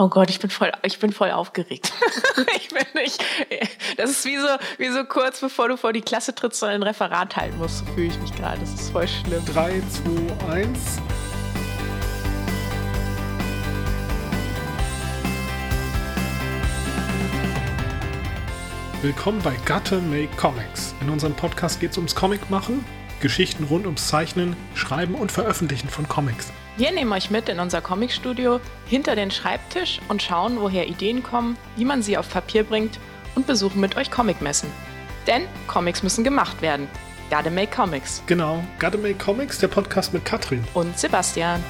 Oh Gott, ich bin voll, ich bin voll aufgeregt. ich bin nicht, das ist wie so, wie so kurz bevor du vor die Klasse trittst und ein Referat halten musst, fühle ich mich gerade. Das ist voll schlimm. 3, 2, 1. Willkommen bei Gatte Make Comics. In unserem Podcast geht es ums Comic-Machen, Geschichten rund ums Zeichnen, Schreiben und Veröffentlichen von Comics. Wir nehmen euch mit in unser Comicstudio hinter den Schreibtisch und schauen, woher Ideen kommen, wie man sie auf Papier bringt und besuchen mit euch Comicmessen. Denn Comics müssen gemacht werden. Gotta Make Comics. Genau, Gotta Make Comics, der Podcast mit Katrin. Und Sebastian.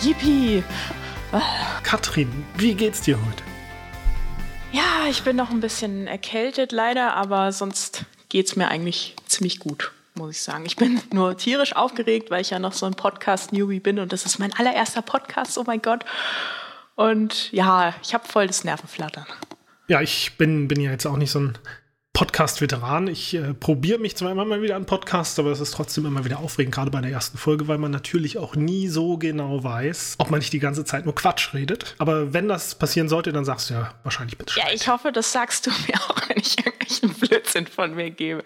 Yippie! Katrin, wie geht's dir heute? Ja, ich bin noch ein bisschen erkältet leider, aber sonst geht's mir eigentlich ziemlich gut, muss ich sagen. Ich bin nur tierisch aufgeregt, weil ich ja noch so ein Podcast-Newbie bin und das ist mein allererster Podcast, oh mein Gott. Und ja, ich habe voll das Nervenflattern. Ja, ich bin, bin ja jetzt auch nicht so ein Podcast-Veteran. Ich äh, probiere mich zwar immer mal wieder an Podcasts, aber es ist trotzdem immer wieder aufregend, gerade bei der ersten Folge, weil man natürlich auch nie so genau weiß, ob man nicht die ganze Zeit nur Quatsch redet. Aber wenn das passieren sollte, dann sagst du ja wahrscheinlich bitte. Ja, ich hoffe, das sagst du mir auch, wenn ich irgendwelchen Blödsinn von mir gebe.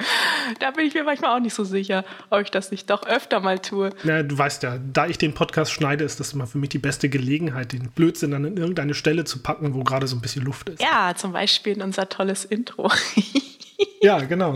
Da bin ich mir manchmal auch nicht so sicher, ob ich das nicht doch öfter mal tue. Na, du weißt ja, da ich den Podcast schneide, ist das immer für mich die beste Gelegenheit, den Blödsinn dann in irgendeine Stelle zu packen, wo gerade so ein bisschen Luft ist. Ja, zum Beispiel in unser tolles Intro. Ja, genau.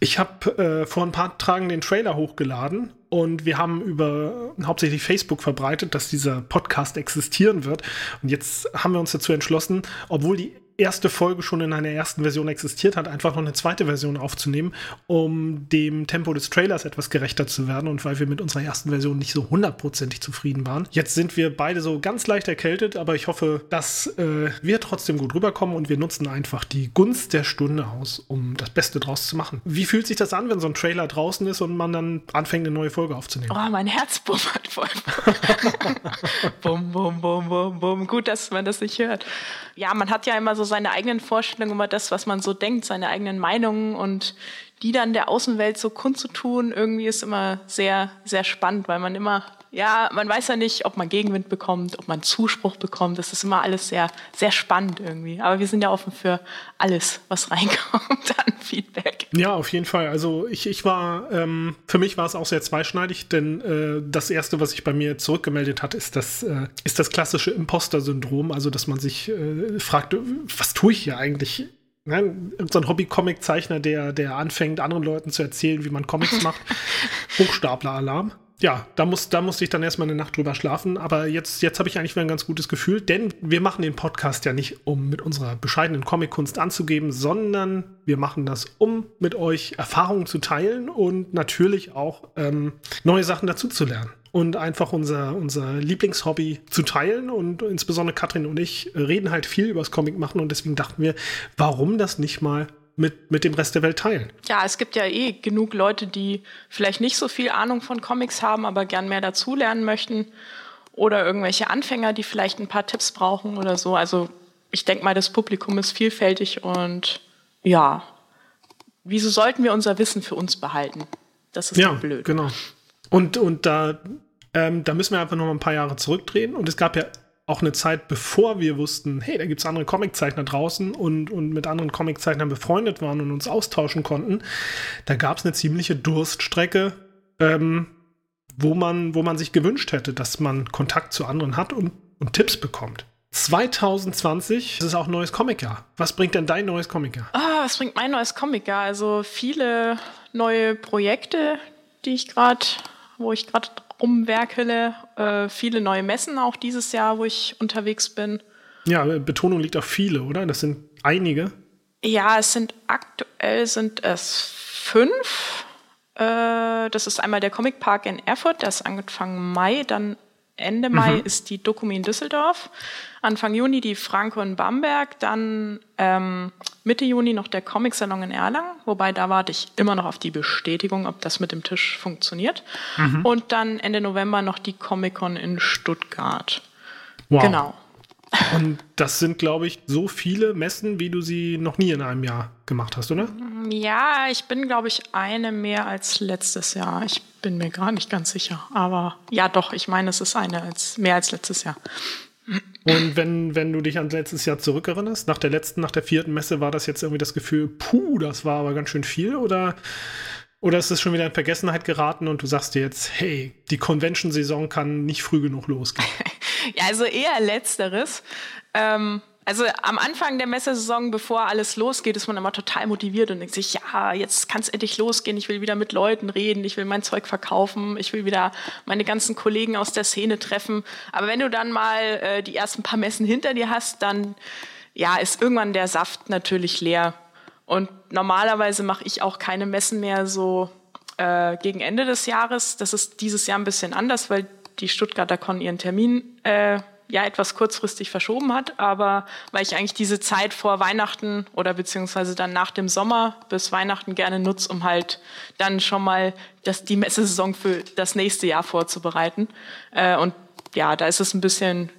Ich habe äh, vor ein paar Tagen den Trailer hochgeladen und wir haben über hauptsächlich Facebook verbreitet, dass dieser Podcast existieren wird. Und jetzt haben wir uns dazu entschlossen, obwohl die erste Folge schon in einer ersten Version existiert hat, einfach noch eine zweite Version aufzunehmen, um dem Tempo des Trailers etwas gerechter zu werden und weil wir mit unserer ersten Version nicht so hundertprozentig zufrieden waren. Jetzt sind wir beide so ganz leicht erkältet, aber ich hoffe, dass äh, wir trotzdem gut rüberkommen und wir nutzen einfach die Gunst der Stunde aus, um das Beste draus zu machen. Wie fühlt sich das an, wenn so ein Trailer draußen ist und man dann anfängt, eine neue Folge aufzunehmen? Oh, mein Herz bummert voll. bum, bum, bum, bum, bum. Gut, dass man das nicht hört. Ja, man hat ja immer so seine eigenen Vorstellungen über das, was man so denkt, seine eigenen Meinungen und die dann der Außenwelt so kundzutun, irgendwie ist immer sehr, sehr spannend, weil man immer, ja, man weiß ja nicht, ob man Gegenwind bekommt, ob man Zuspruch bekommt. Das ist immer alles sehr, sehr spannend irgendwie. Aber wir sind ja offen für alles, was reinkommt an Feedback. Ja, auf jeden Fall. Also ich, ich war, ähm, für mich war es auch sehr zweischneidig, denn äh, das erste, was sich bei mir zurückgemeldet hat, ist das, äh, ist das klassische Imposter-Syndrom. Also, dass man sich äh, fragt, was tue ich hier eigentlich? Ne, so ein Hobby-Comic-Zeichner, der, der anfängt, anderen Leuten zu erzählen, wie man Comics macht. Hochstapler-Alarm. Ja, da, muss, da musste ich dann erstmal eine Nacht drüber schlafen. Aber jetzt, jetzt habe ich eigentlich wieder ein ganz gutes Gefühl, denn wir machen den Podcast ja nicht, um mit unserer bescheidenen Comic-Kunst anzugeben, sondern wir machen das, um mit euch Erfahrungen zu teilen und natürlich auch ähm, neue Sachen dazu zu lernen und einfach unser, unser Lieblingshobby zu teilen. Und insbesondere Katrin und ich reden halt viel übers Comic machen und deswegen dachten wir, warum das nicht mal mit, mit dem Rest der Welt teilen. Ja, es gibt ja eh genug Leute, die vielleicht nicht so viel Ahnung von Comics haben, aber gern mehr dazulernen möchten. Oder irgendwelche Anfänger, die vielleicht ein paar Tipps brauchen oder so. Also ich denke mal, das Publikum ist vielfältig und ja, wieso sollten wir unser Wissen für uns behalten? Das ist ja blöd. Genau. Und, und da, ähm, da müssen wir einfach noch mal ein paar Jahre zurückdrehen. Und es gab ja auch eine Zeit, bevor wir wussten, hey, da gibt es andere Comiczeichner draußen und, und mit anderen Comiczeichnern befreundet waren und uns austauschen konnten. Da gab es eine ziemliche Durststrecke, ähm, wo, man, wo man sich gewünscht hätte, dass man Kontakt zu anderen hat und, und Tipps bekommt. 2020 das ist auch neues Comicjahr. Was bringt denn dein neues Comicjahr? Ah, was bringt mein neues Comicjahr? Also viele neue Projekte, die ich gerade wo ich gerade rumwerkele. Äh, viele neue Messen auch dieses Jahr, wo ich unterwegs bin. Ja, Betonung liegt auf viele, oder? Das sind einige. Ja, es sind aktuell sind es fünf. Äh, das ist einmal der Comic Park in Erfurt, der ist angefangen Mai, dann Ende Mai mhm. ist die Dokumi in Düsseldorf, Anfang Juni die Franco in Bamberg, dann ähm, Mitte Juni noch der Comic-Salon in Erlangen, wobei da warte ich immer noch auf die Bestätigung, ob das mit dem Tisch funktioniert. Mhm. Und dann Ende November noch die Comic-Con in Stuttgart. Wow. Genau. Und das sind, glaube ich, so viele Messen, wie du sie noch nie in einem Jahr gemacht hast, oder? Ja, ich bin, glaube ich, eine mehr als letztes Jahr. Ich bin mir gar nicht ganz sicher. Aber ja, doch, ich meine, es ist eine als, mehr als letztes Jahr. Und wenn, wenn du dich an letztes Jahr zurückerinnerst, nach der letzten, nach der vierten Messe, war das jetzt irgendwie das Gefühl, puh, das war aber ganz schön viel? Oder, oder ist es schon wieder in Vergessenheit geraten und du sagst dir jetzt, hey, die Convention-Saison kann nicht früh genug losgehen? ja, also eher letzteres. Ähm, also am Anfang der Messesaison, bevor alles losgeht, ist man immer total motiviert und denkt sich, ja, jetzt kann es endlich losgehen, ich will wieder mit Leuten reden, ich will mein Zeug verkaufen, ich will wieder meine ganzen Kollegen aus der Szene treffen. Aber wenn du dann mal äh, die ersten paar Messen hinter dir hast, dann ja, ist irgendwann der Saft natürlich leer. Und normalerweise mache ich auch keine Messen mehr so äh, gegen Ende des Jahres. Das ist dieses Jahr ein bisschen anders, weil die Stuttgarter Con ihren Termin äh, ja etwas kurzfristig verschoben hat, aber weil ich eigentlich diese Zeit vor Weihnachten oder beziehungsweise dann nach dem Sommer bis Weihnachten gerne nutze, um halt dann schon mal das, die Messesaison für das nächste Jahr vorzubereiten. Äh, und ja, da ist es ein bisschen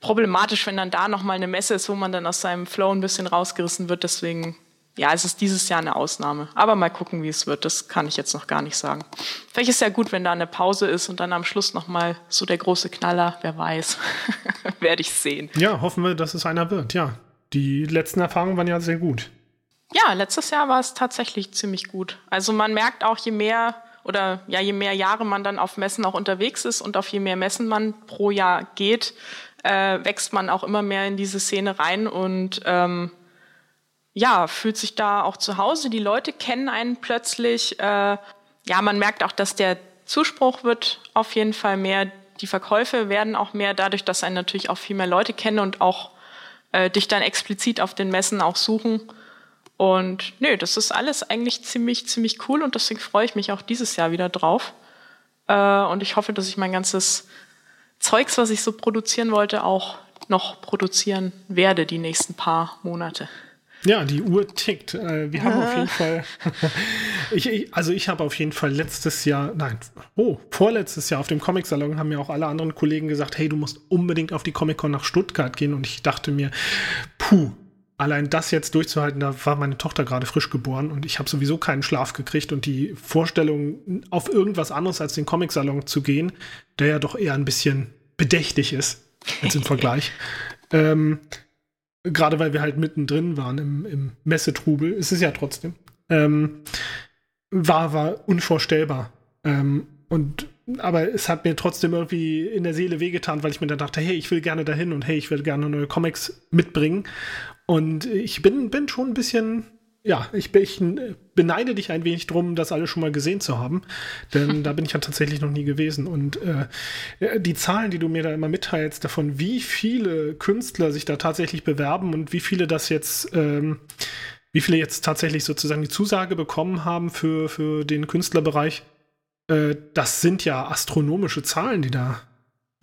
problematisch, wenn dann da nochmal eine Messe ist, wo man dann aus seinem Flow ein bisschen rausgerissen wird. Deswegen ja, es ist dieses Jahr eine Ausnahme. Aber mal gucken, wie es wird. Das kann ich jetzt noch gar nicht sagen. Vielleicht ist es ja gut, wenn da eine Pause ist und dann am Schluss nochmal so der große Knaller. Wer weiß. Werde ich sehen. Ja, hoffen wir, dass es einer wird. Ja, die letzten Erfahrungen waren ja sehr gut. Ja, letztes Jahr war es tatsächlich ziemlich gut. Also man merkt auch, je mehr oder ja, je mehr Jahre man dann auf Messen auch unterwegs ist und auf je mehr Messen man pro Jahr geht, äh, wächst man auch immer mehr in diese Szene rein und ähm, ja, fühlt sich da auch zu Hause. Die Leute kennen einen plötzlich. Äh, ja, man merkt auch, dass der Zuspruch wird auf jeden Fall mehr. Die Verkäufe werden auch mehr, dadurch, dass einen natürlich auch viel mehr Leute kennen und auch äh, dich dann explizit auf den Messen auch suchen. Und nö, das ist alles eigentlich ziemlich, ziemlich cool und deswegen freue ich mich auch dieses Jahr wieder drauf. Äh, und ich hoffe, dass ich mein ganzes Zeugs, was ich so produzieren wollte, auch noch produzieren werde die nächsten paar Monate. Ja, die Uhr tickt. Äh, wir haben auf jeden Fall, ich, ich, also ich habe auf jeden Fall letztes Jahr, nein, oh, vorletztes Jahr auf dem Comic-Salon haben mir auch alle anderen Kollegen gesagt, hey, du musst unbedingt auf die Comic-Con nach Stuttgart gehen. Und ich dachte mir, puh, allein das jetzt durchzuhalten, da war meine Tochter gerade frisch geboren und ich habe sowieso keinen Schlaf gekriegt und die Vorstellung, auf irgendwas anderes als den Comic-Salon zu gehen, der ja doch eher ein bisschen bedächtig ist als im Vergleich. ähm, gerade weil wir halt mittendrin waren im, im Messetrubel, ist es ja trotzdem, ähm, war, war unvorstellbar. Ähm, und aber es hat mir trotzdem irgendwie in der Seele wehgetan, weil ich mir dann dachte, hey, ich will gerne dahin und hey, ich will gerne neue Comics mitbringen. Und ich bin, bin schon ein bisschen ja, ich, ich, beneide dich ein wenig drum, das alles schon mal gesehen zu haben, denn da bin ich ja tatsächlich noch nie gewesen. Und äh, die Zahlen, die du mir da immer mitteilst, davon, wie viele Künstler sich da tatsächlich bewerben und wie viele das jetzt, ähm, wie viele jetzt tatsächlich sozusagen die Zusage bekommen haben für, für den Künstlerbereich, äh, das sind ja astronomische Zahlen, die da,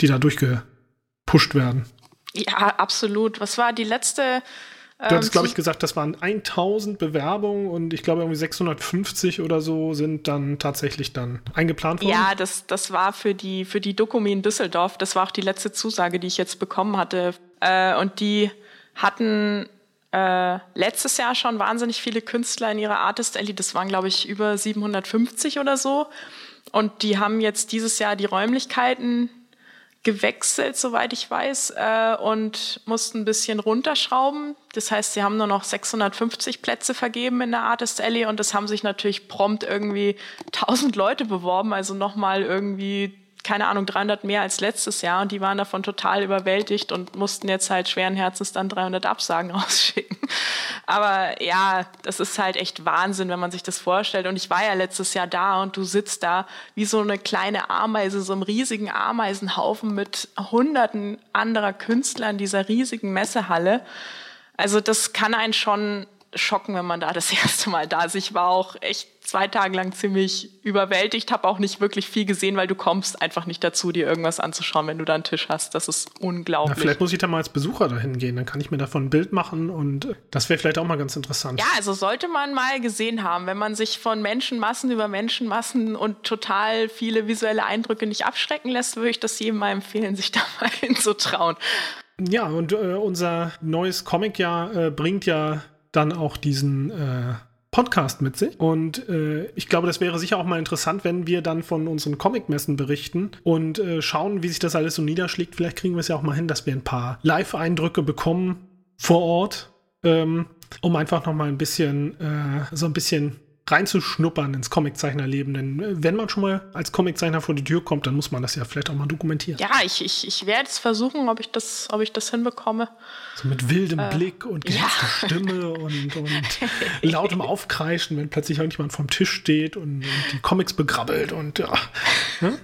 die da durchgepusht werden. Ja, absolut. Was war die letzte Du hattest, ähm, glaube ich, gesagt, das waren 1000 Bewerbungen und ich glaube, irgendwie 650 oder so sind dann tatsächlich dann eingeplant worden. Ja, das, das war für die, für die Dokumi in Düsseldorf. Das war auch die letzte Zusage, die ich jetzt bekommen hatte. Äh, und die hatten äh, letztes Jahr schon wahnsinnig viele Künstler in ihrer Artist Alley. Das waren, glaube ich, über 750 oder so. Und die haben jetzt dieses Jahr die Räumlichkeiten gewechselt, soweit ich weiß, äh, und mussten ein bisschen runterschrauben. Das heißt, sie haben nur noch 650 Plätze vergeben in der Artist Alley und es haben sich natürlich prompt irgendwie 1000 Leute beworben, also nochmal irgendwie keine Ahnung, 300 mehr als letztes Jahr und die waren davon total überwältigt und mussten jetzt halt schweren Herzens dann 300 Absagen rausschicken. Aber ja, das ist halt echt Wahnsinn, wenn man sich das vorstellt. Und ich war ja letztes Jahr da und du sitzt da wie so eine kleine Ameise, so einem riesigen Ameisenhaufen mit hunderten anderer Künstler in dieser riesigen Messehalle. Also das kann einen schon schocken, wenn man da das erste Mal da ist. Ich war auch echt zwei Tage lang ziemlich überwältigt, habe auch nicht wirklich viel gesehen, weil du kommst einfach nicht dazu, dir irgendwas anzuschauen, wenn du da einen Tisch hast. Das ist unglaublich. Na, vielleicht muss ich da mal als Besucher dahin gehen, dann kann ich mir davon ein Bild machen und das wäre vielleicht auch mal ganz interessant. Ja, also sollte man mal gesehen haben, wenn man sich von Menschenmassen über Menschenmassen und total viele visuelle Eindrücke nicht abschrecken lässt, würde ich das jedem mal empfehlen, sich da mal hinzutrauen. Ja, und äh, unser neues Comic ja äh, bringt ja dann auch diesen, äh, Podcast mit sich. Und äh, ich glaube, das wäre sicher auch mal interessant, wenn wir dann von unseren Comic-Messen berichten und äh, schauen, wie sich das alles so niederschlägt. Vielleicht kriegen wir es ja auch mal hin, dass wir ein paar Live-Eindrücke bekommen vor Ort, ähm, um einfach noch mal ein bisschen, äh, so ein bisschen reinzuschnuppern ins Comiczeichnerleben. Denn äh, wenn man schon mal als Comiczeichner vor die Tür kommt, dann muss man das ja vielleicht auch mal dokumentieren. Ja, ich, ich, ich werde es versuchen, ob ich das, ob ich das hinbekomme. So mit wildem äh, Blick und gehetzter ja. Stimme und, und lautem Aufkreischen, wenn plötzlich irgendjemand vom Tisch steht und, und die Comics begrabbelt und ja. Ne?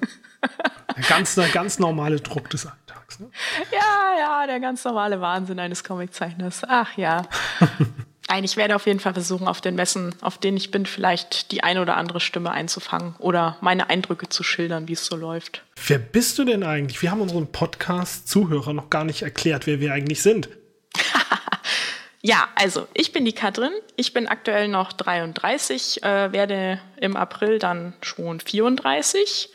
Der ganz, der ganz normale Druck des Alltags. Ne? Ja, ja, der ganz normale Wahnsinn eines Comiczeichners. Ach ja. Nein, ich werde auf jeden Fall versuchen, auf den Messen, auf denen ich bin, vielleicht die eine oder andere Stimme einzufangen oder meine Eindrücke zu schildern, wie es so läuft. Wer bist du denn eigentlich? Wir haben unseren Podcast-Zuhörer noch gar nicht erklärt, wer wir eigentlich sind. ja, also ich bin die Katrin. Ich bin aktuell noch 33, äh, werde im April dann schon 34.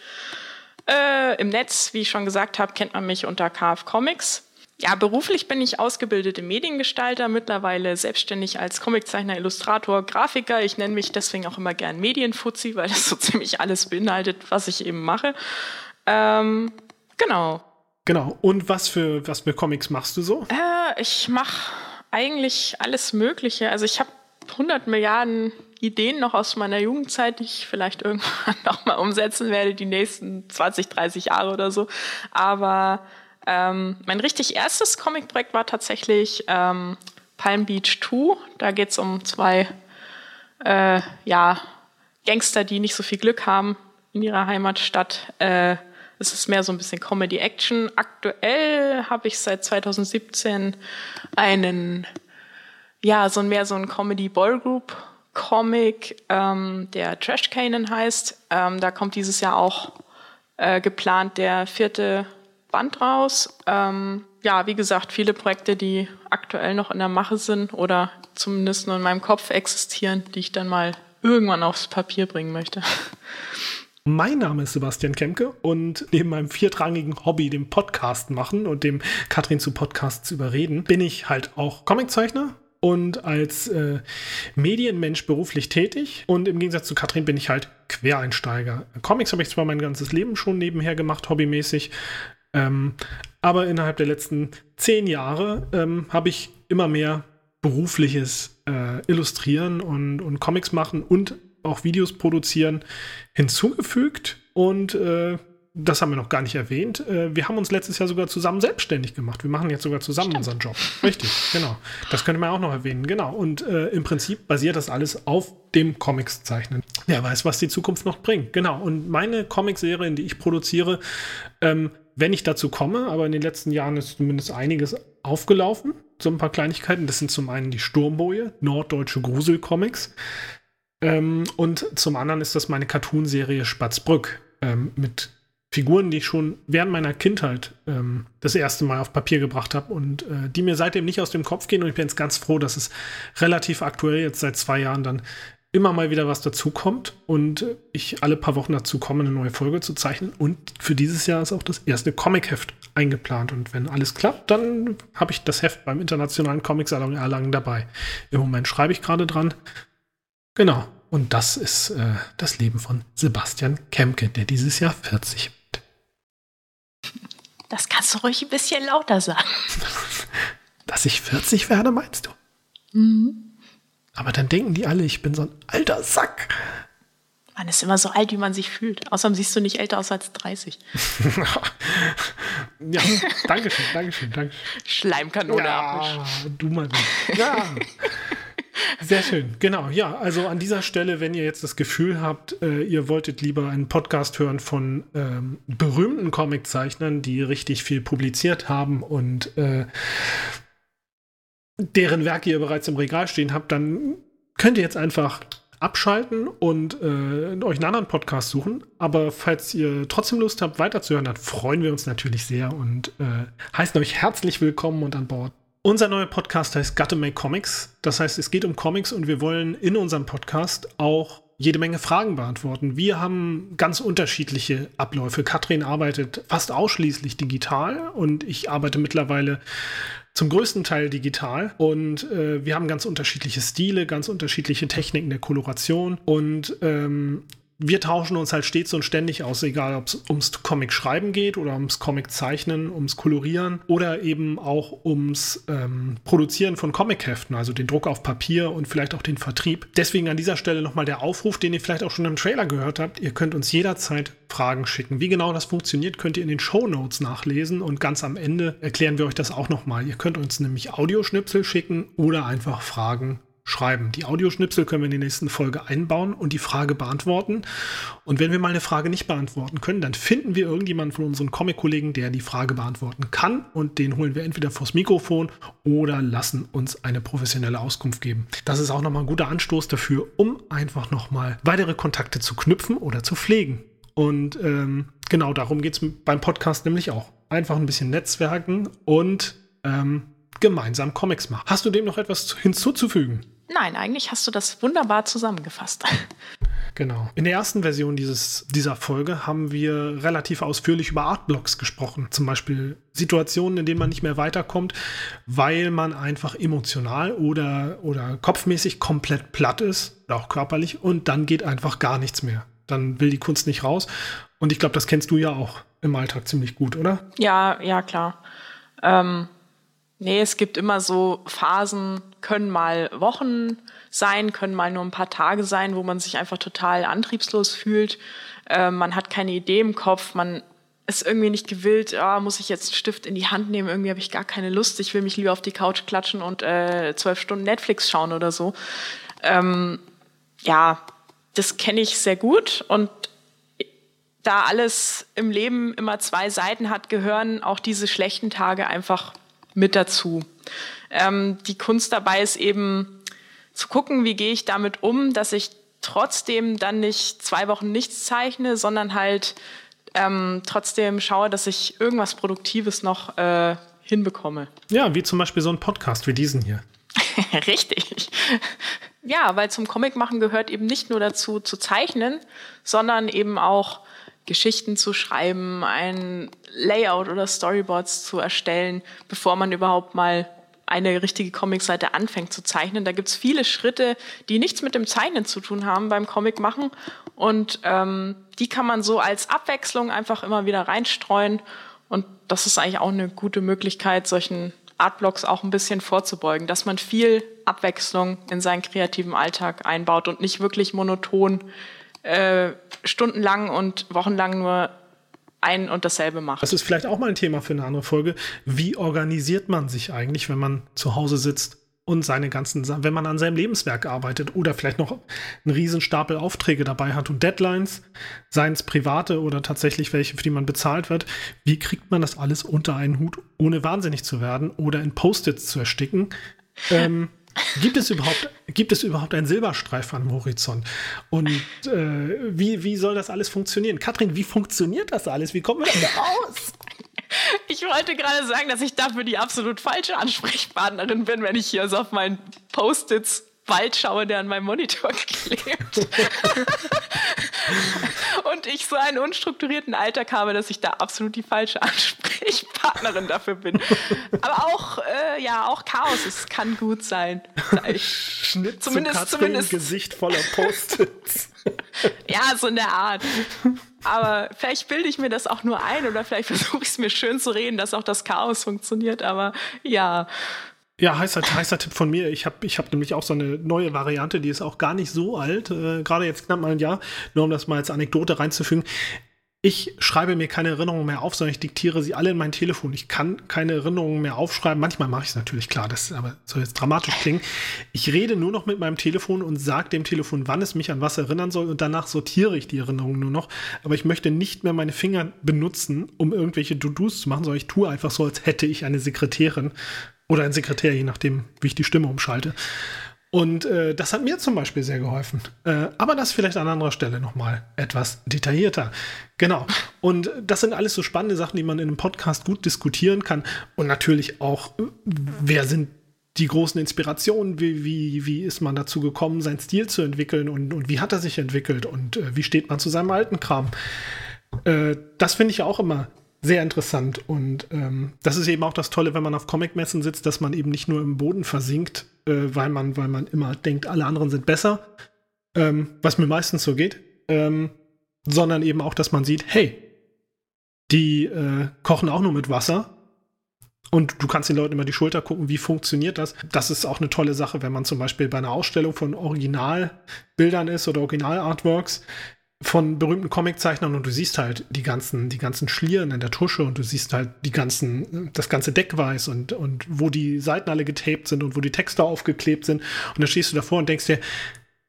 Äh, Im Netz, wie ich schon gesagt habe, kennt man mich unter KF Comics. Ja, beruflich bin ich ausgebildete Mediengestalter, mittlerweile selbstständig als Comiczeichner, Illustrator, Grafiker. Ich nenne mich deswegen auch immer gern Medienfuzzi, weil das so ziemlich alles beinhaltet, was ich eben mache. Ähm, genau. Genau. Und was für, was für Comics machst du so? Äh, ich mache eigentlich alles Mögliche. Also ich habe 100 Milliarden Ideen noch aus meiner Jugendzeit, die ich vielleicht irgendwann nochmal umsetzen werde, die nächsten 20, 30 Jahre oder so. Aber ähm, mein richtig erstes Comic-Projekt war tatsächlich ähm, Palm Beach 2. Da geht es um zwei äh, ja, Gangster, die nicht so viel Glück haben in ihrer Heimatstadt. Äh, es ist mehr so ein bisschen Comedy-Action. Aktuell habe ich seit 2017 einen, ja, so mehr so ein Comedy-Ballgroup-Comic, ähm, der Trash Cannon heißt. Ähm, da kommt dieses Jahr auch äh, geplant der vierte Band raus. Ähm, ja, wie gesagt, viele Projekte, die aktuell noch in der Mache sind oder zumindest nur in meinem Kopf existieren, die ich dann mal irgendwann aufs Papier bringen möchte. Mein Name ist Sebastian Kemke und neben meinem viertrangigen Hobby, dem Podcast machen und dem Katrin zu Podcasts überreden, bin ich halt auch Comiczeichner und als äh, Medienmensch beruflich tätig. Und im Gegensatz zu Katrin bin ich halt Quereinsteiger. Comics habe ich zwar mein ganzes Leben schon nebenher gemacht, hobbymäßig, ähm, aber innerhalb der letzten zehn Jahre ähm, habe ich immer mehr berufliches äh, Illustrieren und, und Comics machen und auch Videos produzieren hinzugefügt. Und äh, das haben wir noch gar nicht erwähnt. Äh, wir haben uns letztes Jahr sogar zusammen selbstständig gemacht. Wir machen jetzt sogar zusammen Stimmt. unseren Job. Richtig, genau. Das könnte man auch noch erwähnen. Genau. Und äh, im Prinzip basiert das alles auf dem Comics-Zeichnen. Wer weiß, was die Zukunft noch bringt. Genau. Und meine Comicserien, die ich produziere, ähm, wenn ich dazu komme, aber in den letzten Jahren ist zumindest einiges aufgelaufen. So ein paar Kleinigkeiten. Das sind zum einen die Sturmboje, norddeutsche Gruselcomics. Ähm, und zum anderen ist das meine Cartoonserie Spatzbrück ähm, mit Figuren, die ich schon während meiner Kindheit ähm, das erste Mal auf Papier gebracht habe und äh, die mir seitdem nicht aus dem Kopf gehen. Und ich bin jetzt ganz froh, dass es relativ aktuell jetzt seit zwei Jahren dann immer mal wieder was dazukommt und ich alle paar Wochen dazu komme, eine neue Folge zu zeichnen. Und für dieses Jahr ist auch das erste Comic-Heft eingeplant. Und wenn alles klappt, dann habe ich das Heft beim Internationalen Comic-Salon Erlangen dabei. Im Moment schreibe ich gerade dran. Genau. Und das ist äh, das Leben von Sebastian Kemke, der dieses Jahr 40 wird. Das kannst du ruhig ein bisschen lauter sagen. Dass ich 40 werde, meinst du? Mhm. Aber dann denken die alle, ich bin so ein alter Sack. Man ist immer so alt, wie man sich fühlt. Außerdem siehst du nicht älter aus als 30. ja, danke schön, danke schön, danke Schleimkanone ja, du mal. Ja. Sehr schön, genau. Ja, also an dieser Stelle, wenn ihr jetzt das Gefühl habt, äh, ihr wolltet lieber einen Podcast hören von ähm, berühmten Comiczeichnern, die richtig viel publiziert haben und äh, deren Werke ihr bereits im Regal stehen habt, dann könnt ihr jetzt einfach abschalten und äh, euch einen anderen Podcast suchen. Aber falls ihr trotzdem Lust habt, weiterzuhören, dann freuen wir uns natürlich sehr und äh, heißen euch herzlich willkommen und an Bord. Unser neuer Podcast heißt Gotta Make Comics. Das heißt, es geht um Comics und wir wollen in unserem Podcast auch jede Menge Fragen beantworten. Wir haben ganz unterschiedliche Abläufe. Katrin arbeitet fast ausschließlich digital und ich arbeite mittlerweile zum größten Teil digital. Und äh, wir haben ganz unterschiedliche Stile, ganz unterschiedliche Techniken der Koloration. Und ähm, wir tauschen uns halt stets und ständig aus, egal ob es ums Comic schreiben geht oder ums Comic zeichnen, ums Kolorieren oder eben auch ums ähm, Produzieren von Comicheften, also den Druck auf Papier und vielleicht auch den Vertrieb. Deswegen an dieser Stelle nochmal der Aufruf, den ihr vielleicht auch schon im Trailer gehört habt. Ihr könnt uns jederzeit Fragen schicken. Wie genau das funktioniert, könnt ihr in den Show Notes nachlesen und ganz am Ende erklären wir euch das auch nochmal. Ihr könnt uns nämlich Audioschnipsel schicken oder einfach Fragen schreiben. Die Audioschnipsel können wir in die nächsten Folge einbauen und die Frage beantworten. Und wenn wir mal eine Frage nicht beantworten können, dann finden wir irgendjemanden von unseren Comic-Kollegen, der die Frage beantworten kann und den holen wir entweder vors Mikrofon oder lassen uns eine professionelle Auskunft geben. Das ist auch nochmal ein guter Anstoß dafür, um einfach nochmal weitere Kontakte zu knüpfen oder zu pflegen. Und ähm, genau darum geht es beim Podcast nämlich auch. Einfach ein bisschen Netzwerken und ähm, gemeinsam Comics machen. Hast du dem noch etwas hinzuzufügen? Nein, eigentlich hast du das wunderbar zusammengefasst. Genau. In der ersten Version dieses, dieser Folge haben wir relativ ausführlich über Artblocks gesprochen. Zum Beispiel Situationen, in denen man nicht mehr weiterkommt, weil man einfach emotional oder, oder kopfmäßig komplett platt ist, auch körperlich, und dann geht einfach gar nichts mehr. Dann will die Kunst nicht raus. Und ich glaube, das kennst du ja auch im Alltag ziemlich gut, oder? Ja, ja, klar. Ähm, Nee, es gibt immer so Phasen, können mal Wochen sein, können mal nur ein paar Tage sein, wo man sich einfach total antriebslos fühlt. Äh, man hat keine Idee im Kopf, man ist irgendwie nicht gewillt, ah, muss ich jetzt einen Stift in die Hand nehmen, irgendwie habe ich gar keine Lust, ich will mich lieber auf die Couch klatschen und äh, zwölf Stunden Netflix schauen oder so. Ähm, ja, das kenne ich sehr gut und da alles im Leben immer zwei Seiten hat, gehören auch diese schlechten Tage einfach mit dazu. Ähm, die Kunst dabei ist eben zu gucken, wie gehe ich damit um, dass ich trotzdem dann nicht zwei Wochen nichts zeichne, sondern halt ähm, trotzdem schaue, dass ich irgendwas Produktives noch äh, hinbekomme. Ja, wie zum Beispiel so ein Podcast wie diesen hier. Richtig. Ja, weil zum Comic machen gehört eben nicht nur dazu zu zeichnen, sondern eben auch Geschichten zu schreiben, ein Layout oder Storyboards zu erstellen, bevor man überhaupt mal eine richtige Comicseite anfängt zu zeichnen. Da gibt es viele Schritte, die nichts mit dem Zeichnen zu tun haben beim Comic machen. Und ähm, die kann man so als Abwechslung einfach immer wieder reinstreuen. Und das ist eigentlich auch eine gute Möglichkeit, solchen Artblocks auch ein bisschen vorzubeugen, dass man viel Abwechslung in seinen kreativen Alltag einbaut und nicht wirklich monoton äh, stundenlang und wochenlang nur ein und dasselbe macht. Das ist vielleicht auch mal ein Thema für eine andere Folge. Wie organisiert man sich eigentlich, wenn man zu Hause sitzt und seine ganzen, wenn man an seinem Lebenswerk arbeitet oder vielleicht noch einen riesen Stapel Aufträge dabei hat und Deadlines, seien es private oder tatsächlich welche, für die man bezahlt wird. Wie kriegt man das alles unter einen Hut, ohne wahnsinnig zu werden oder in Post-its zu ersticken? Ähm, Gibt es überhaupt, gibt es überhaupt einen Silberstreif am Horizont? Und äh, wie, wie soll das alles funktionieren? Katrin, wie funktioniert das alles? Wie kommen wir da raus? Ich wollte gerade sagen, dass ich dafür die absolut falsche Ansprechpartnerin bin, wenn ich hier so auf meinen Post-its Wald schaue, der an meinem Monitor klebt. und ich so einen unstrukturierten Alltag habe, dass ich da absolut die falsche Ansprechpartnerin dafür bin. Aber auch, äh, ja, auch Chaos, es kann gut sein. Schnitt zumindest, zumindest Gesicht voller Post-its. ja, so in der Art. Aber vielleicht bilde ich mir das auch nur ein oder vielleicht versuche ich es mir schön zu reden, dass auch das Chaos funktioniert. Aber ja, ja, heißer, heißer Tipp von mir. Ich habe ich hab nämlich auch so eine neue Variante, die ist auch gar nicht so alt, äh, gerade jetzt knapp mal ein Jahr, nur um das mal als Anekdote reinzufügen. Ich schreibe mir keine Erinnerungen mehr auf, sondern ich diktiere sie alle in mein Telefon. Ich kann keine Erinnerungen mehr aufschreiben. Manchmal mache ich es natürlich, klar, das aber soll jetzt dramatisch klingen. Ich rede nur noch mit meinem Telefon und sage dem Telefon, wann es mich an was erinnern soll und danach sortiere ich die Erinnerungen nur noch. Aber ich möchte nicht mehr meine Finger benutzen, um irgendwelche To-Dos zu machen, sondern ich tue einfach so, als hätte ich eine Sekretärin oder ein Sekretär, je nachdem, wie ich die Stimme umschalte. Und äh, das hat mir zum Beispiel sehr geholfen. Äh, aber das vielleicht an anderer Stelle nochmal etwas detaillierter. Genau. Und das sind alles so spannende Sachen, die man in einem Podcast gut diskutieren kann. Und natürlich auch, wer sind die großen Inspirationen? Wie, wie, wie ist man dazu gekommen, seinen Stil zu entwickeln? Und, und wie hat er sich entwickelt? Und äh, wie steht man zu seinem alten Kram? Äh, das finde ich auch immer sehr interessant. Und ähm, das ist eben auch das Tolle, wenn man auf Comic-Messen sitzt, dass man eben nicht nur im Boden versinkt, äh, weil, man, weil man immer denkt, alle anderen sind besser, ähm, was mir meistens so geht, ähm, sondern eben auch, dass man sieht, hey, die äh, kochen auch nur mit Wasser. Und du kannst den Leuten immer die Schulter gucken, wie funktioniert das. Das ist auch eine tolle Sache, wenn man zum Beispiel bei einer Ausstellung von Originalbildern ist oder Original-Artworks von berühmten Comiczeichnern und du siehst halt die ganzen, die ganzen Schlieren in der Tusche und du siehst halt die ganzen, das ganze Deck weiß und, und wo die Seiten alle getaped sind und wo die Texte aufgeklebt sind. Und dann stehst du davor und denkst dir,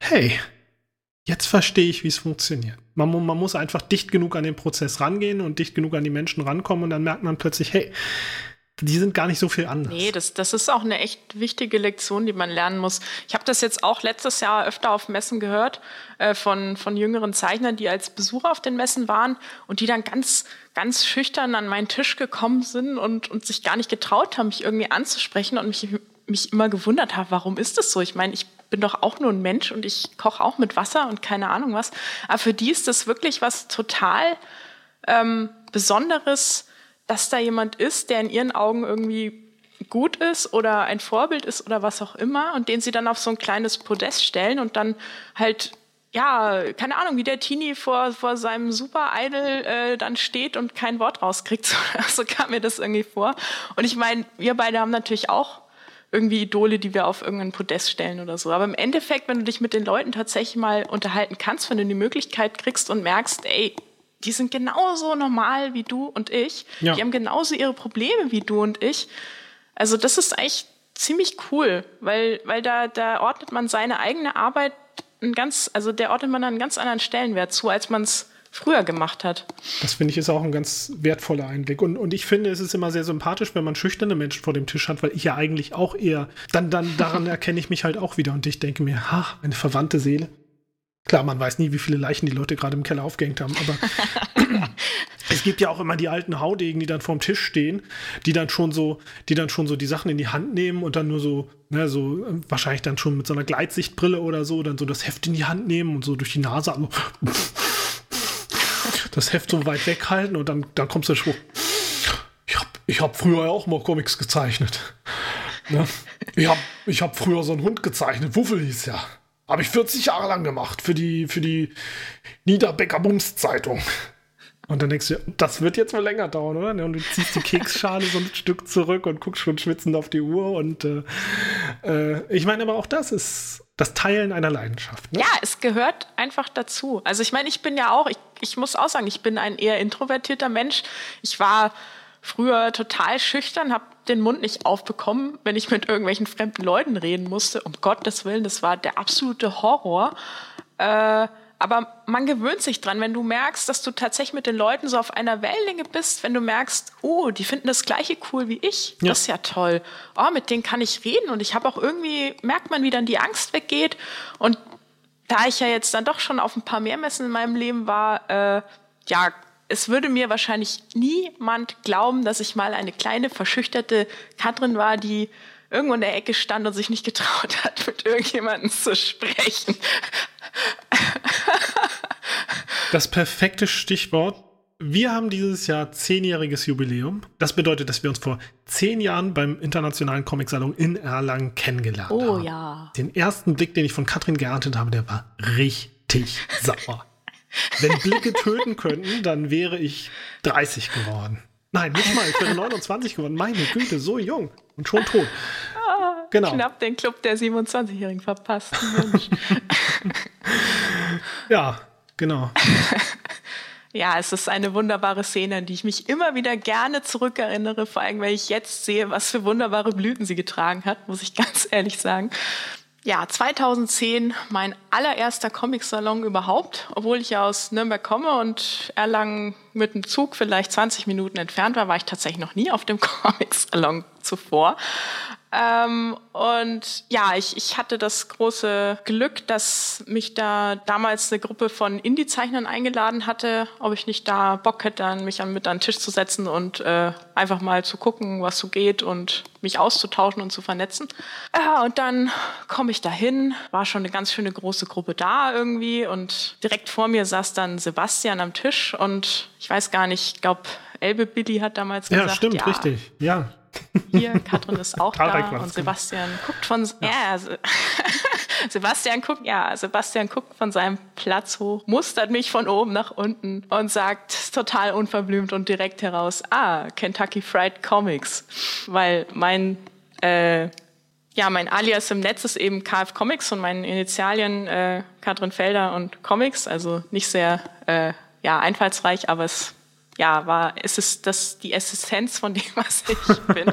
hey, jetzt verstehe ich, wie es funktioniert. Man, man muss einfach dicht genug an den Prozess rangehen und dicht genug an die Menschen rankommen und dann merkt man plötzlich, hey, die sind gar nicht so viel anders. Nee, das, das ist auch eine echt wichtige Lektion, die man lernen muss. Ich habe das jetzt auch letztes Jahr öfter auf Messen gehört äh, von, von jüngeren Zeichnern, die als Besucher auf den Messen waren und die dann ganz, ganz schüchtern an meinen Tisch gekommen sind und, und sich gar nicht getraut haben, mich irgendwie anzusprechen und mich, mich immer gewundert haben, warum ist das so? Ich meine, ich bin doch auch nur ein Mensch und ich koche auch mit Wasser und keine Ahnung was. Aber für die ist das wirklich was total ähm, Besonderes, dass da jemand ist, der in ihren Augen irgendwie gut ist oder ein Vorbild ist oder was auch immer und den sie dann auf so ein kleines Podest stellen und dann halt ja, keine Ahnung, wie der Teenie vor, vor seinem Super Idol äh, dann steht und kein Wort rauskriegt. So, so kam mir das irgendwie vor. Und ich meine, wir beide haben natürlich auch irgendwie Idole, die wir auf irgendein Podest stellen oder so. Aber im Endeffekt, wenn du dich mit den Leuten tatsächlich mal unterhalten kannst, wenn du die Möglichkeit kriegst und merkst, ey, die sind genauso normal wie du und ich. Ja. Die haben genauso ihre Probleme wie du und ich. Also das ist eigentlich ziemlich cool, weil, weil da, da ordnet man seine eigene Arbeit einen ganz, also der ordnet man einen ganz anderen Stellenwert zu, als man es früher gemacht hat. Das finde ich ist auch ein ganz wertvoller Einblick. Und, und ich finde, es ist immer sehr sympathisch, wenn man schüchterne Menschen vor dem Tisch hat, weil ich ja eigentlich auch eher, dann, dann daran erkenne ich mich halt auch wieder und ich denke mir, ha, eine verwandte Seele. Klar, man weiß nie, wie viele Leichen die Leute gerade im Keller aufgehängt haben, aber es gibt ja auch immer die alten Haudegen, die dann vorm Tisch stehen, die dann schon so, die dann schon so die Sachen in die Hand nehmen und dann nur so, ne, so wahrscheinlich dann schon mit so einer Gleitsichtbrille oder so, dann so das Heft in die Hand nehmen und so durch die Nase also, das Heft so weit weghalten und dann, dann kommst du schon. Ich habe ich hab früher auch mal Comics gezeichnet. Ne? Ich habe ich hab früher so einen Hund gezeichnet. Wuffel hieß ja. Habe ich 40 Jahre lang gemacht für die, für die Niederbecker Bums Zeitung. Und dann denkst du, das wird jetzt wohl länger dauern, oder? Und du ziehst die Keksschale so ein Stück zurück und guckst schon schwitzend auf die Uhr. Und äh, äh, ich meine, aber auch das ist das Teilen einer Leidenschaft. Ne? Ja, es gehört einfach dazu. Also ich meine, ich bin ja auch, ich, ich muss auch sagen, ich bin ein eher introvertierter Mensch. Ich war früher total schüchtern, habe den Mund nicht aufbekommen, wenn ich mit irgendwelchen fremden Leuten reden musste. Um Gottes Willen, das war der absolute Horror. Äh, aber man gewöhnt sich dran, wenn du merkst, dass du tatsächlich mit den Leuten so auf einer Wellenlänge bist, wenn du merkst, oh, die finden das gleiche cool wie ich. Ja. Das ist ja toll. Oh, mit denen kann ich reden und ich habe auch irgendwie, merkt man, wie dann die Angst weggeht. Und da ich ja jetzt dann doch schon auf ein paar mehr Messen in meinem Leben war, äh, ja, es würde mir wahrscheinlich niemand glauben, dass ich mal eine kleine, verschüchterte Katrin war, die irgendwo in der Ecke stand und sich nicht getraut hat, mit irgendjemandem zu sprechen. Das perfekte Stichwort. Wir haben dieses Jahr zehnjähriges Jubiläum. Das bedeutet, dass wir uns vor zehn Jahren beim Internationalen Comic-Salon in Erlangen kennengelernt oh, haben. Oh ja. Den ersten Blick, den ich von Katrin geerntet habe, der war richtig sauer. Wenn Blicke töten könnten, dann wäre ich 30 geworden. Nein, nicht mal, ich wäre 29 geworden. Meine Güte, so jung und schon tot. Ah, genau. Knapp den Club der 27-Jährigen verpasst. ja, genau. Ja, es ist eine wunderbare Szene, an die ich mich immer wieder gerne zurückerinnere, vor allem, weil ich jetzt sehe, was für wunderbare Blüten sie getragen hat, muss ich ganz ehrlich sagen. Ja, 2010 mein allererster Comic-Salon überhaupt, obwohl ich ja aus Nürnberg komme und Erlangen mit dem Zug vielleicht 20 Minuten entfernt war, war ich tatsächlich noch nie auf dem Comic-Salon zuvor. Ähm, und ja, ich, ich hatte das große Glück, dass mich da damals eine Gruppe von Indie-Zeichnern eingeladen hatte, ob ich nicht da Bock hätte, mich an, mit an den Tisch zu setzen und äh, einfach mal zu gucken, was so geht und mich auszutauschen und zu vernetzen. Ja, und dann komme ich dahin, war schon eine ganz schöne große Gruppe da irgendwie und direkt vor mir saß dann Sebastian am Tisch und ich weiß gar nicht, ich glaube, Elbe Billy hat damals ja, gesagt, stimmt, ja, richtig, ja. Hier, Katrin ist auch da und Sebastian guckt von ja. ja Sebastian guckt ja Sebastian guckt von seinem Platz hoch, mustert mich von oben nach unten und sagt total unverblümt und direkt heraus: Ah, Kentucky Fried Comics, weil mein äh, ja, mein Alias im Netz ist eben KF Comics und meine Initialien äh, Katrin Felder und Comics, also nicht sehr äh, ja, einfallsreich, aber es ja, war, es ist das die Essenz von dem, was ich bin.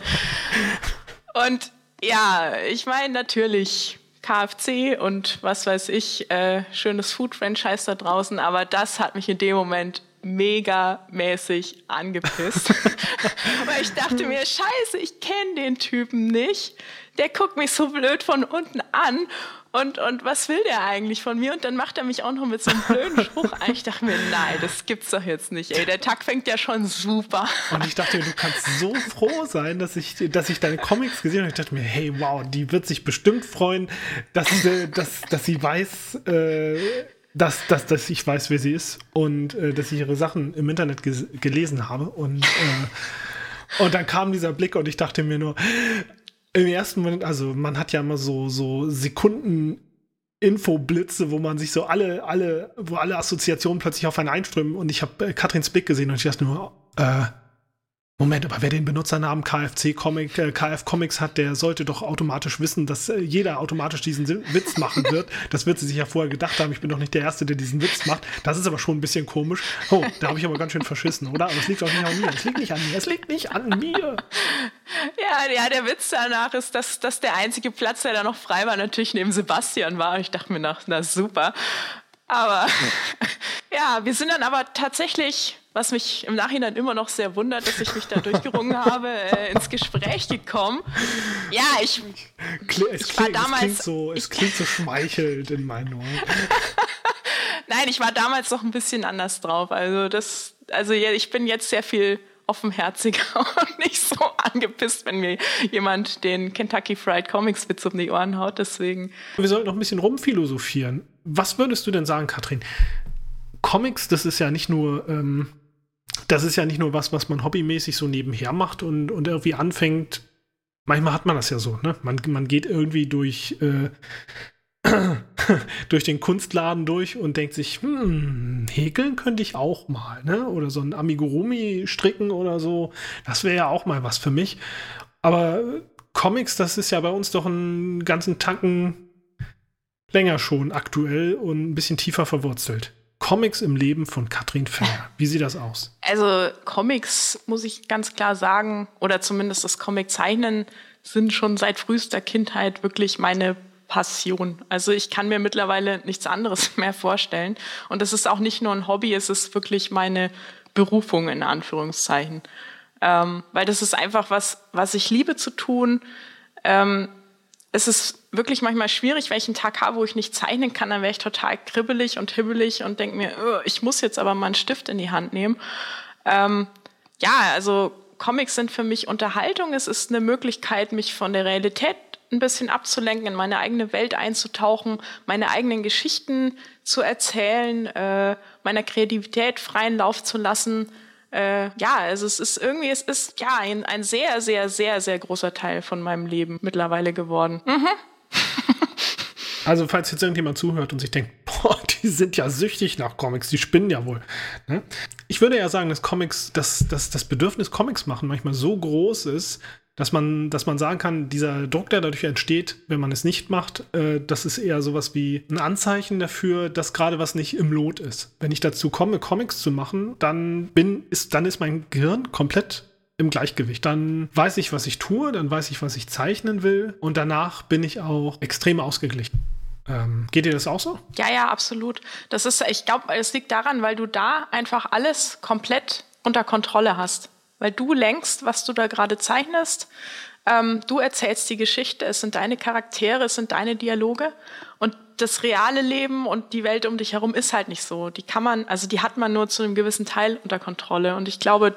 und ja, ich meine natürlich KFC und was weiß ich, äh, schönes Food-Franchise da draußen, aber das hat mich in dem Moment mega mäßig angepisst. Weil ich dachte mir, scheiße, ich kenne den Typen nicht. Der guckt mich so blöd von unten an und, und was will der eigentlich von mir? Und dann macht er mich auch noch mit so einem blöden Spruch ein. Ich dachte mir, nein, das gibt's doch jetzt nicht. Ey, der Tag fängt ja schon super. Und ich dachte du kannst so froh sein, dass ich, dass ich deine Comics gesehen habe. Ich dachte mir, hey, wow, die wird sich bestimmt freuen, dass, dass, dass sie weiß, äh, dass, dass, dass ich weiß, wer sie ist und äh, dass ich ihre Sachen im Internet gelesen habe. Und, äh, und dann kam dieser Blick und ich dachte mir nur, im ersten Moment, also man hat ja immer so, so Sekunden Infoblitze, wo man sich so alle, alle, wo alle Assoziationen plötzlich auf einen einströmen. Und ich habe äh, Katrins Blick gesehen und ich dachte nur, äh, Moment, aber wer den Benutzernamen KFC Comic, äh, KF Comics hat, der sollte doch automatisch wissen, dass äh, jeder automatisch diesen Witz machen wird. Das wird sie sich ja vorher gedacht haben. Ich bin doch nicht der Erste, der diesen Witz macht. Das ist aber schon ein bisschen komisch. Oh, da habe ich aber ganz schön verschissen, oder? Aber es liegt doch nicht an mir. Es liegt nicht an mir. Es liegt nicht an mir. Ja, ja, der Witz danach ist, dass, dass der einzige Platz, der da noch frei war, natürlich neben Sebastian war. Ich dachte mir nach, na super. Aber ja, wir sind dann aber tatsächlich was mich im Nachhinein immer noch sehr wundert, dass ich mich da durchgerungen habe, äh, ins Gespräch gekommen. Ja, ich, es ich war damals. Es klingt, so, es klingt so schmeichelnd in meinen Ohren. Nein, ich war damals noch ein bisschen anders drauf. Also das, also ich bin jetzt sehr viel offenherziger und nicht so angepisst, wenn mir jemand den Kentucky Fried Comics Witz um die Ohren haut. Deswegen. Wir sollten noch ein bisschen rumphilosophieren. Was würdest du denn sagen, Katrin? Comics, das ist ja nicht nur ähm, das ist ja nicht nur was, was man hobbymäßig so nebenher macht und, und irgendwie anfängt. Manchmal hat man das ja so, ne? Man, man geht irgendwie durch, äh, durch den Kunstladen durch und denkt sich, hm, häkeln könnte ich auch mal, ne? Oder so ein Amigurumi stricken oder so. Das wäre ja auch mal was für mich. Aber Comics, das ist ja bei uns doch einen ganzen Tanken länger schon aktuell und ein bisschen tiefer verwurzelt. Comics im Leben von Katrin Feller. Wie sieht das aus? Also Comics, muss ich ganz klar sagen, oder zumindest das Comic-Zeichnen, sind schon seit frühester Kindheit wirklich meine Passion. Also ich kann mir mittlerweile nichts anderes mehr vorstellen. Und es ist auch nicht nur ein Hobby, es ist wirklich meine Berufung in Anführungszeichen. Ähm, weil das ist einfach was, was ich liebe zu tun. Ähm, es ist wirklich manchmal schwierig, wenn ich einen Tag habe, wo ich nicht zeichnen kann, dann wäre ich total kribbelig und hibbelig und denke mir, oh, ich muss jetzt aber mal einen Stift in die Hand nehmen. Ähm, ja, also Comics sind für mich Unterhaltung. Es ist eine Möglichkeit, mich von der Realität ein bisschen abzulenken, in meine eigene Welt einzutauchen, meine eigenen Geschichten zu erzählen, äh, meiner Kreativität freien Lauf zu lassen äh, ja, also es ist irgendwie, es ist ja ein, ein sehr, sehr, sehr, sehr großer Teil von meinem Leben mittlerweile geworden. Mhm. Also, falls jetzt irgendjemand zuhört und sich denkt, boah, die sind ja süchtig nach Comics, die spinnen ja wohl. Ne? Ich würde ja sagen, dass Comics, dass, dass das Bedürfnis Comics machen manchmal so groß ist, dass man, dass man sagen kann, dieser Druck, der dadurch entsteht, wenn man es nicht macht, äh, das ist eher sowas wie ein Anzeichen dafür, dass gerade was nicht im Lot ist. Wenn ich dazu komme, Comics zu machen, dann bin, ist, dann ist mein Gehirn komplett im Gleichgewicht. Dann weiß ich, was ich tue, dann weiß ich, was ich zeichnen will und danach bin ich auch extrem ausgeglichen. Ähm, geht dir das auch so? Ja, ja, absolut. Das ist, ich glaube, es liegt daran, weil du da einfach alles komplett unter Kontrolle hast weil du lenkst, was du da gerade zeichnest. Ähm, du erzählst die Geschichte, es sind deine Charaktere, es sind deine Dialoge und das reale Leben und die Welt um dich herum ist halt nicht so. Die kann man, also die hat man nur zu einem gewissen Teil unter Kontrolle und ich glaube,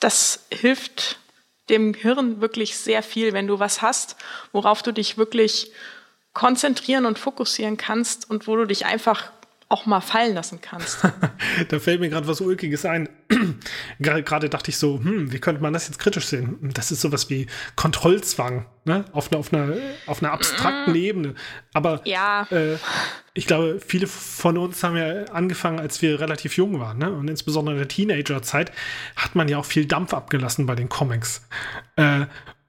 das hilft dem Hirn wirklich sehr viel, wenn du was hast, worauf du dich wirklich konzentrieren und fokussieren kannst und wo du dich einfach auch mal fallen lassen kannst. da fällt mir gerade was Ulkiges ein. gerade dachte ich so, hm, wie könnte man das jetzt kritisch sehen? Das ist sowas wie Kontrollzwang, ne? Auf, einer, auf, einer, auf einer abstrakten mm. Ebene. Aber ja. äh, ich glaube, viele von uns haben ja angefangen, als wir relativ jung waren, ne? Und insbesondere in der Teenagerzeit hat man ja auch viel Dampf abgelassen bei den Comics. Äh,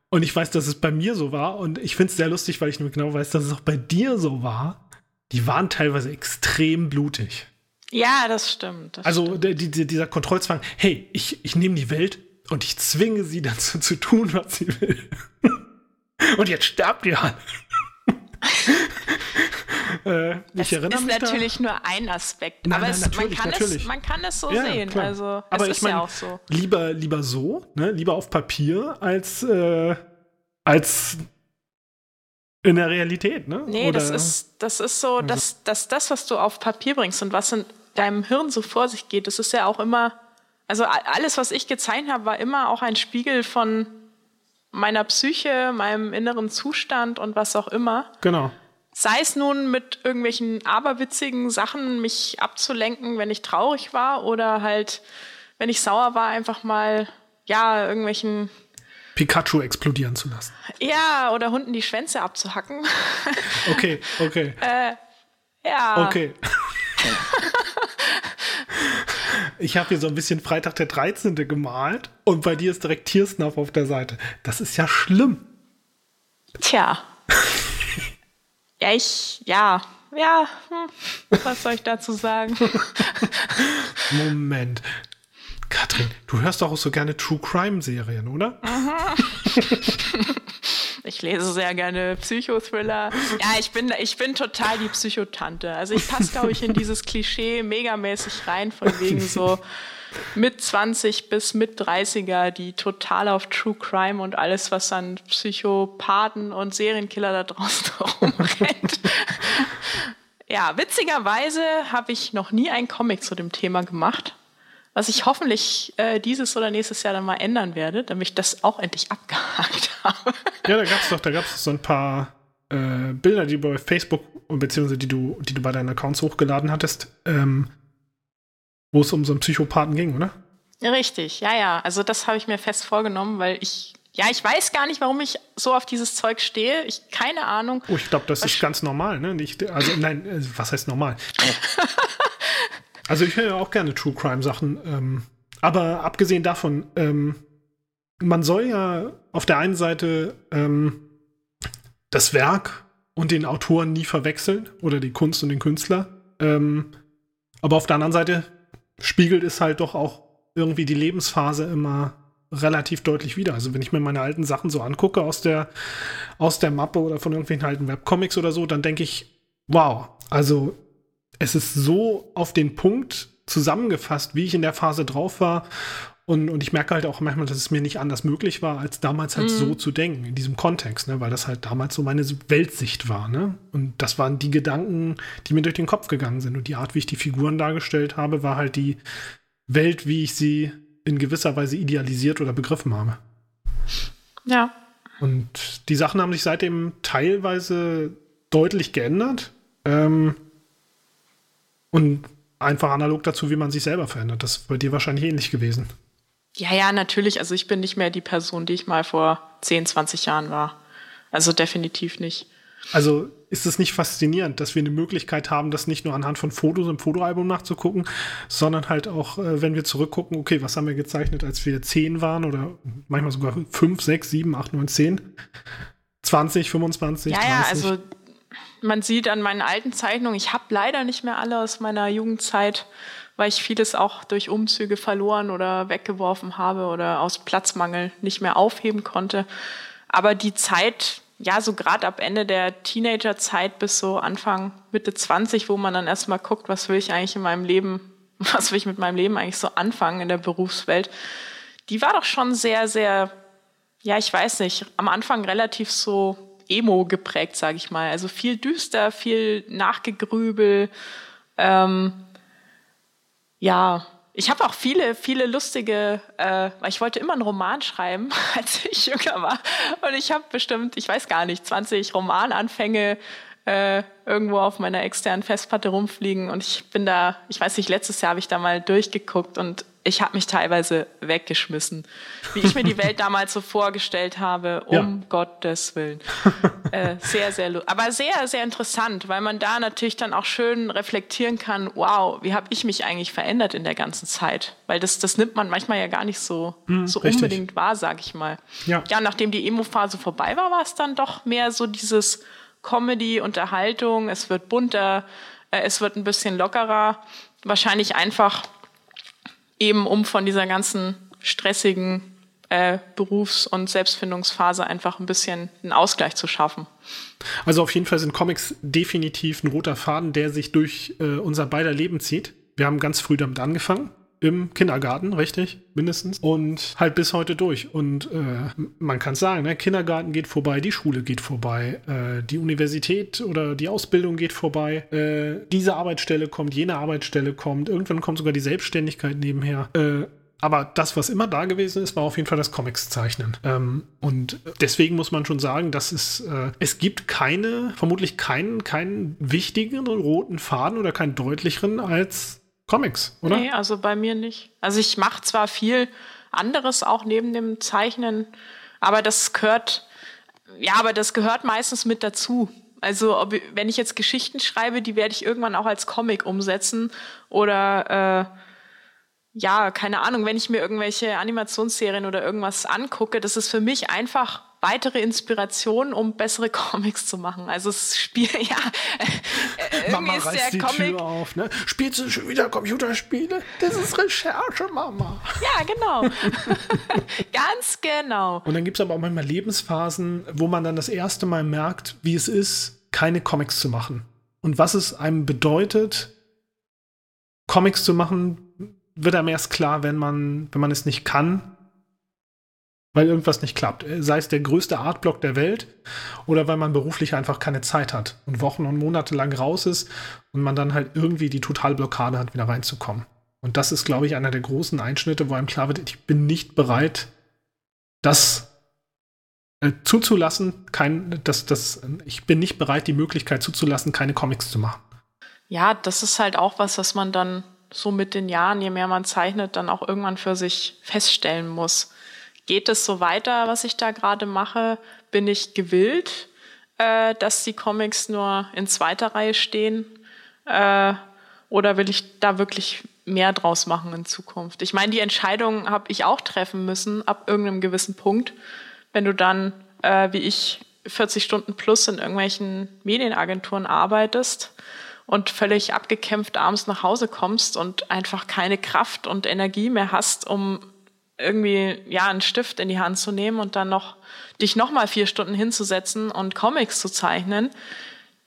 und ich weiß, dass es bei mir so war. Und ich finde es sehr lustig, weil ich nur genau weiß, dass es auch bei dir so war die waren teilweise extrem blutig. Ja, das stimmt. Das also stimmt. Der, die, dieser Kontrollzwang, hey, ich, ich nehme die Welt und ich zwinge sie dazu zu tun, was sie will. und jetzt sterbt ihr alle. äh, das ist natürlich da. nur ein Aspekt. Nein, aber nein, es, man, kann es, man, kann es, so ja, sehen. Klar. Also, aber ich meine, ja auch so. Lieber, lieber so, ne? lieber auf Papier, als, äh, als in der Realität, ne? Nee, Oder? das ist, das ist so, also. dass, dass das, was du auf Papier bringst und was in deinem Hirn so vor sich geht, das ist ja auch immer, also alles, was ich gezeichnet habe, war immer auch ein Spiegel von meiner Psyche, meinem inneren Zustand und was auch immer. Genau. Sei es nun mit irgendwelchen aberwitzigen Sachen, mich abzulenken, wenn ich traurig war, oder halt, wenn ich sauer war, einfach mal, ja, irgendwelchen Pikachu explodieren zu lassen. Ja, oder Hunden die Schwänze abzuhacken. Okay, okay. äh, ja. Okay. ich habe hier so ein bisschen Freitag der 13. gemalt und bei dir ist direkt Tiersnuff auf der Seite. Das ist ja schlimm. Tja. Ja, ich, ja, ja, hm, was soll ich dazu sagen? Moment. Katrin, du hörst doch auch so gerne True Crime Serien, oder? Ich lese sehr gerne Psychothriller. Ja, ich bin, ich bin total die Psychotante. Also ich passe, glaube ich, in dieses Klischee megamäßig rein, von wegen so mit 20 bis mit 30er, die total auf True Crime und alles, was an Psychopathen und Serienkiller da draußen rumrennt. ja, witzigerweise habe ich noch nie einen Comic zu dem Thema gemacht was ich hoffentlich äh, dieses oder nächstes Jahr dann mal ändern werde, damit ich das auch endlich abgehakt habe. Ja, da gab es doch, da gab es so ein paar äh, Bilder, die du bei Facebook beziehungsweise die du, die du bei deinen Accounts hochgeladen hattest, ähm, wo es um so einen Psychopathen ging, oder? Richtig, ja, ja. Also das habe ich mir fest vorgenommen, weil ich ja, ich weiß gar nicht, warum ich so auf dieses Zeug stehe. Ich keine Ahnung. Oh, ich glaube, das ist ganz normal, ne? Nicht, also nein, äh, was heißt normal? Also ich höre ja auch gerne True Crime Sachen. Ähm, aber abgesehen davon, ähm, man soll ja auf der einen Seite ähm, das Werk und den Autoren nie verwechseln oder die Kunst und den Künstler. Ähm, aber auf der anderen Seite spiegelt es halt doch auch irgendwie die Lebensphase immer relativ deutlich wieder. Also wenn ich mir meine alten Sachen so angucke aus der, aus der Mappe oder von irgendwelchen alten Webcomics oder so, dann denke ich, wow, also es ist so auf den Punkt zusammengefasst, wie ich in der Phase drauf war. Und, und ich merke halt auch manchmal, dass es mir nicht anders möglich war, als damals halt mhm. so zu denken, in diesem Kontext, ne? weil das halt damals so meine Weltsicht war. Ne? Und das waren die Gedanken, die mir durch den Kopf gegangen sind. Und die Art, wie ich die Figuren dargestellt habe, war halt die Welt, wie ich sie in gewisser Weise idealisiert oder begriffen habe. Ja. Und die Sachen haben sich seitdem teilweise deutlich geändert. Ähm, und einfach analog dazu, wie man sich selber verändert. Das ist bei dir wahrscheinlich ähnlich gewesen. Ja, ja, natürlich. Also ich bin nicht mehr die Person, die ich mal vor 10, 20 Jahren war. Also definitiv nicht. Also ist es nicht faszinierend, dass wir eine Möglichkeit haben, das nicht nur anhand von Fotos im Fotoalbum nachzugucken, sondern halt auch, äh, wenn wir zurückgucken, okay, was haben wir gezeichnet, als wir 10 waren oder manchmal sogar 5, 6, 7, 8, 9, 10, 20, 25, ja, 30. Ja, also man sieht an meinen alten Zeichnungen, ich habe leider nicht mehr alle aus meiner Jugendzeit, weil ich vieles auch durch Umzüge verloren oder weggeworfen habe oder aus Platzmangel nicht mehr aufheben konnte. Aber die Zeit, ja, so gerade ab Ende der Teenagerzeit bis so Anfang, Mitte 20, wo man dann erstmal guckt, was will ich eigentlich in meinem Leben, was will ich mit meinem Leben eigentlich so anfangen in der Berufswelt, die war doch schon sehr, sehr ja, ich weiß nicht, am Anfang relativ so emo geprägt, sage ich mal. Also viel düster, viel Nachgegrübel. Ähm, ja, ich habe auch viele, viele lustige, äh, ich wollte immer einen Roman schreiben, als ich jünger war. Und ich habe bestimmt, ich weiß gar nicht, 20 Romananfänge äh, irgendwo auf meiner externen Festplatte rumfliegen. Und ich bin da, ich weiß nicht, letztes Jahr habe ich da mal durchgeguckt und ich habe mich teilweise weggeschmissen, wie ich mir die Welt damals so vorgestellt habe, um ja. Gottes Willen. Äh, sehr, sehr, aber sehr, sehr interessant, weil man da natürlich dann auch schön reflektieren kann, wow, wie habe ich mich eigentlich verändert in der ganzen Zeit? Weil das, das nimmt man manchmal ja gar nicht so, hm, so unbedingt wahr, sag ich mal. Ja, ja nachdem die Emo-Phase vorbei war, war es dann doch mehr so dieses Comedy, Unterhaltung, es wird bunter, äh, es wird ein bisschen lockerer. Wahrscheinlich einfach eben um von dieser ganzen stressigen äh, Berufs- und Selbstfindungsphase einfach ein bisschen einen Ausgleich zu schaffen. Also auf jeden Fall sind Comics definitiv ein roter Faden, der sich durch äh, unser beider Leben zieht. Wir haben ganz früh damit angefangen im Kindergarten, richtig, mindestens. Und halt bis heute durch. Und äh, man kann sagen, ne, Kindergarten geht vorbei, die Schule geht vorbei, äh, die Universität oder die Ausbildung geht vorbei, äh, diese Arbeitsstelle kommt, jene Arbeitsstelle kommt, irgendwann kommt sogar die Selbstständigkeit nebenher. Äh, aber das, was immer da gewesen ist, war auf jeden Fall das Comics-Zeichnen. Ähm, und deswegen muss man schon sagen, dass es, äh, es gibt keine, vermutlich keinen, keinen wichtigeren roten Faden oder keinen deutlicheren als Comics, oder? Nee, also bei mir nicht. Also ich mache zwar viel anderes auch neben dem Zeichnen, aber das gehört, ja, aber das gehört meistens mit dazu. Also ob, wenn ich jetzt Geschichten schreibe, die werde ich irgendwann auch als Comic umsetzen oder äh, ja, keine Ahnung, wenn ich mir irgendwelche Animationsserien oder irgendwas angucke, das ist für mich einfach weitere Inspiration, um bessere Comics zu machen. Also es spielt, ja, äh, Mama ist reißt der die Comic. Tür auf, ne? Spielst du schon wieder Computerspiele? Das ist Recherche, Mama. Ja, genau. Ganz genau. Und dann gibt es aber auch manchmal Lebensphasen, wo man dann das erste Mal merkt, wie es ist, keine Comics zu machen. Und was es einem bedeutet, Comics zu machen, wird einem erst klar, wenn man, wenn man es nicht kann weil irgendwas nicht klappt. Sei es der größte Artblock der Welt oder weil man beruflich einfach keine Zeit hat und Wochen und Monate lang raus ist und man dann halt irgendwie die Totalblockade hat, wieder reinzukommen. Und das ist, glaube ich, einer der großen Einschnitte, wo einem klar wird, ich bin nicht bereit, das äh, zuzulassen, kein, das, das, ich bin nicht bereit, die Möglichkeit zuzulassen, keine Comics zu machen. Ja, das ist halt auch was, was man dann so mit den Jahren, je mehr man zeichnet, dann auch irgendwann für sich feststellen muss geht es so weiter, was ich da gerade mache? Bin ich gewillt, äh, dass die Comics nur in zweiter Reihe stehen? Äh, oder will ich da wirklich mehr draus machen in Zukunft? Ich meine, die Entscheidung habe ich auch treffen müssen ab irgendeinem gewissen Punkt. Wenn du dann, äh, wie ich, 40 Stunden plus in irgendwelchen Medienagenturen arbeitest und völlig abgekämpft abends nach Hause kommst und einfach keine Kraft und Energie mehr hast, um irgendwie ja einen Stift in die Hand zu nehmen und dann noch dich noch mal vier Stunden hinzusetzen und Comics zu zeichnen,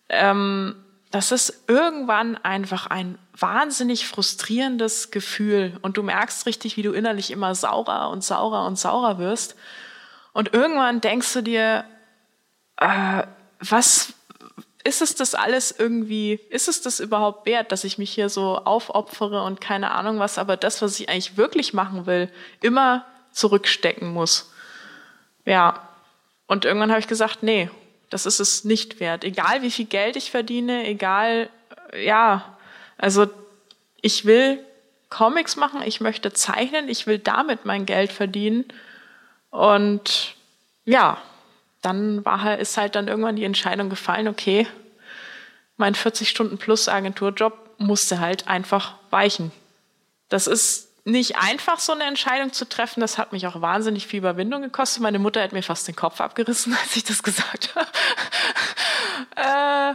ähm, das ist irgendwann einfach ein wahnsinnig frustrierendes Gefühl. Und du merkst richtig, wie du innerlich immer saurer und saurer und saurer wirst. Und irgendwann denkst du dir, äh, was ist es das alles irgendwie, ist es das überhaupt wert, dass ich mich hier so aufopfere und keine Ahnung was, aber das, was ich eigentlich wirklich machen will, immer zurückstecken muss. Ja. Und irgendwann habe ich gesagt, nee, das ist es nicht wert. Egal wie viel Geld ich verdiene, egal, ja, also ich will Comics machen, ich möchte zeichnen, ich will damit mein Geld verdienen. Und ja, dann war halt, ist halt dann irgendwann die Entscheidung gefallen, okay, mein 40-Stunden-Plus-Agenturjob musste halt einfach weichen. Das ist nicht einfach, so eine Entscheidung zu treffen. Das hat mich auch wahnsinnig viel Überwindung gekostet. Meine Mutter hat mir fast den Kopf abgerissen, als ich das gesagt habe. äh,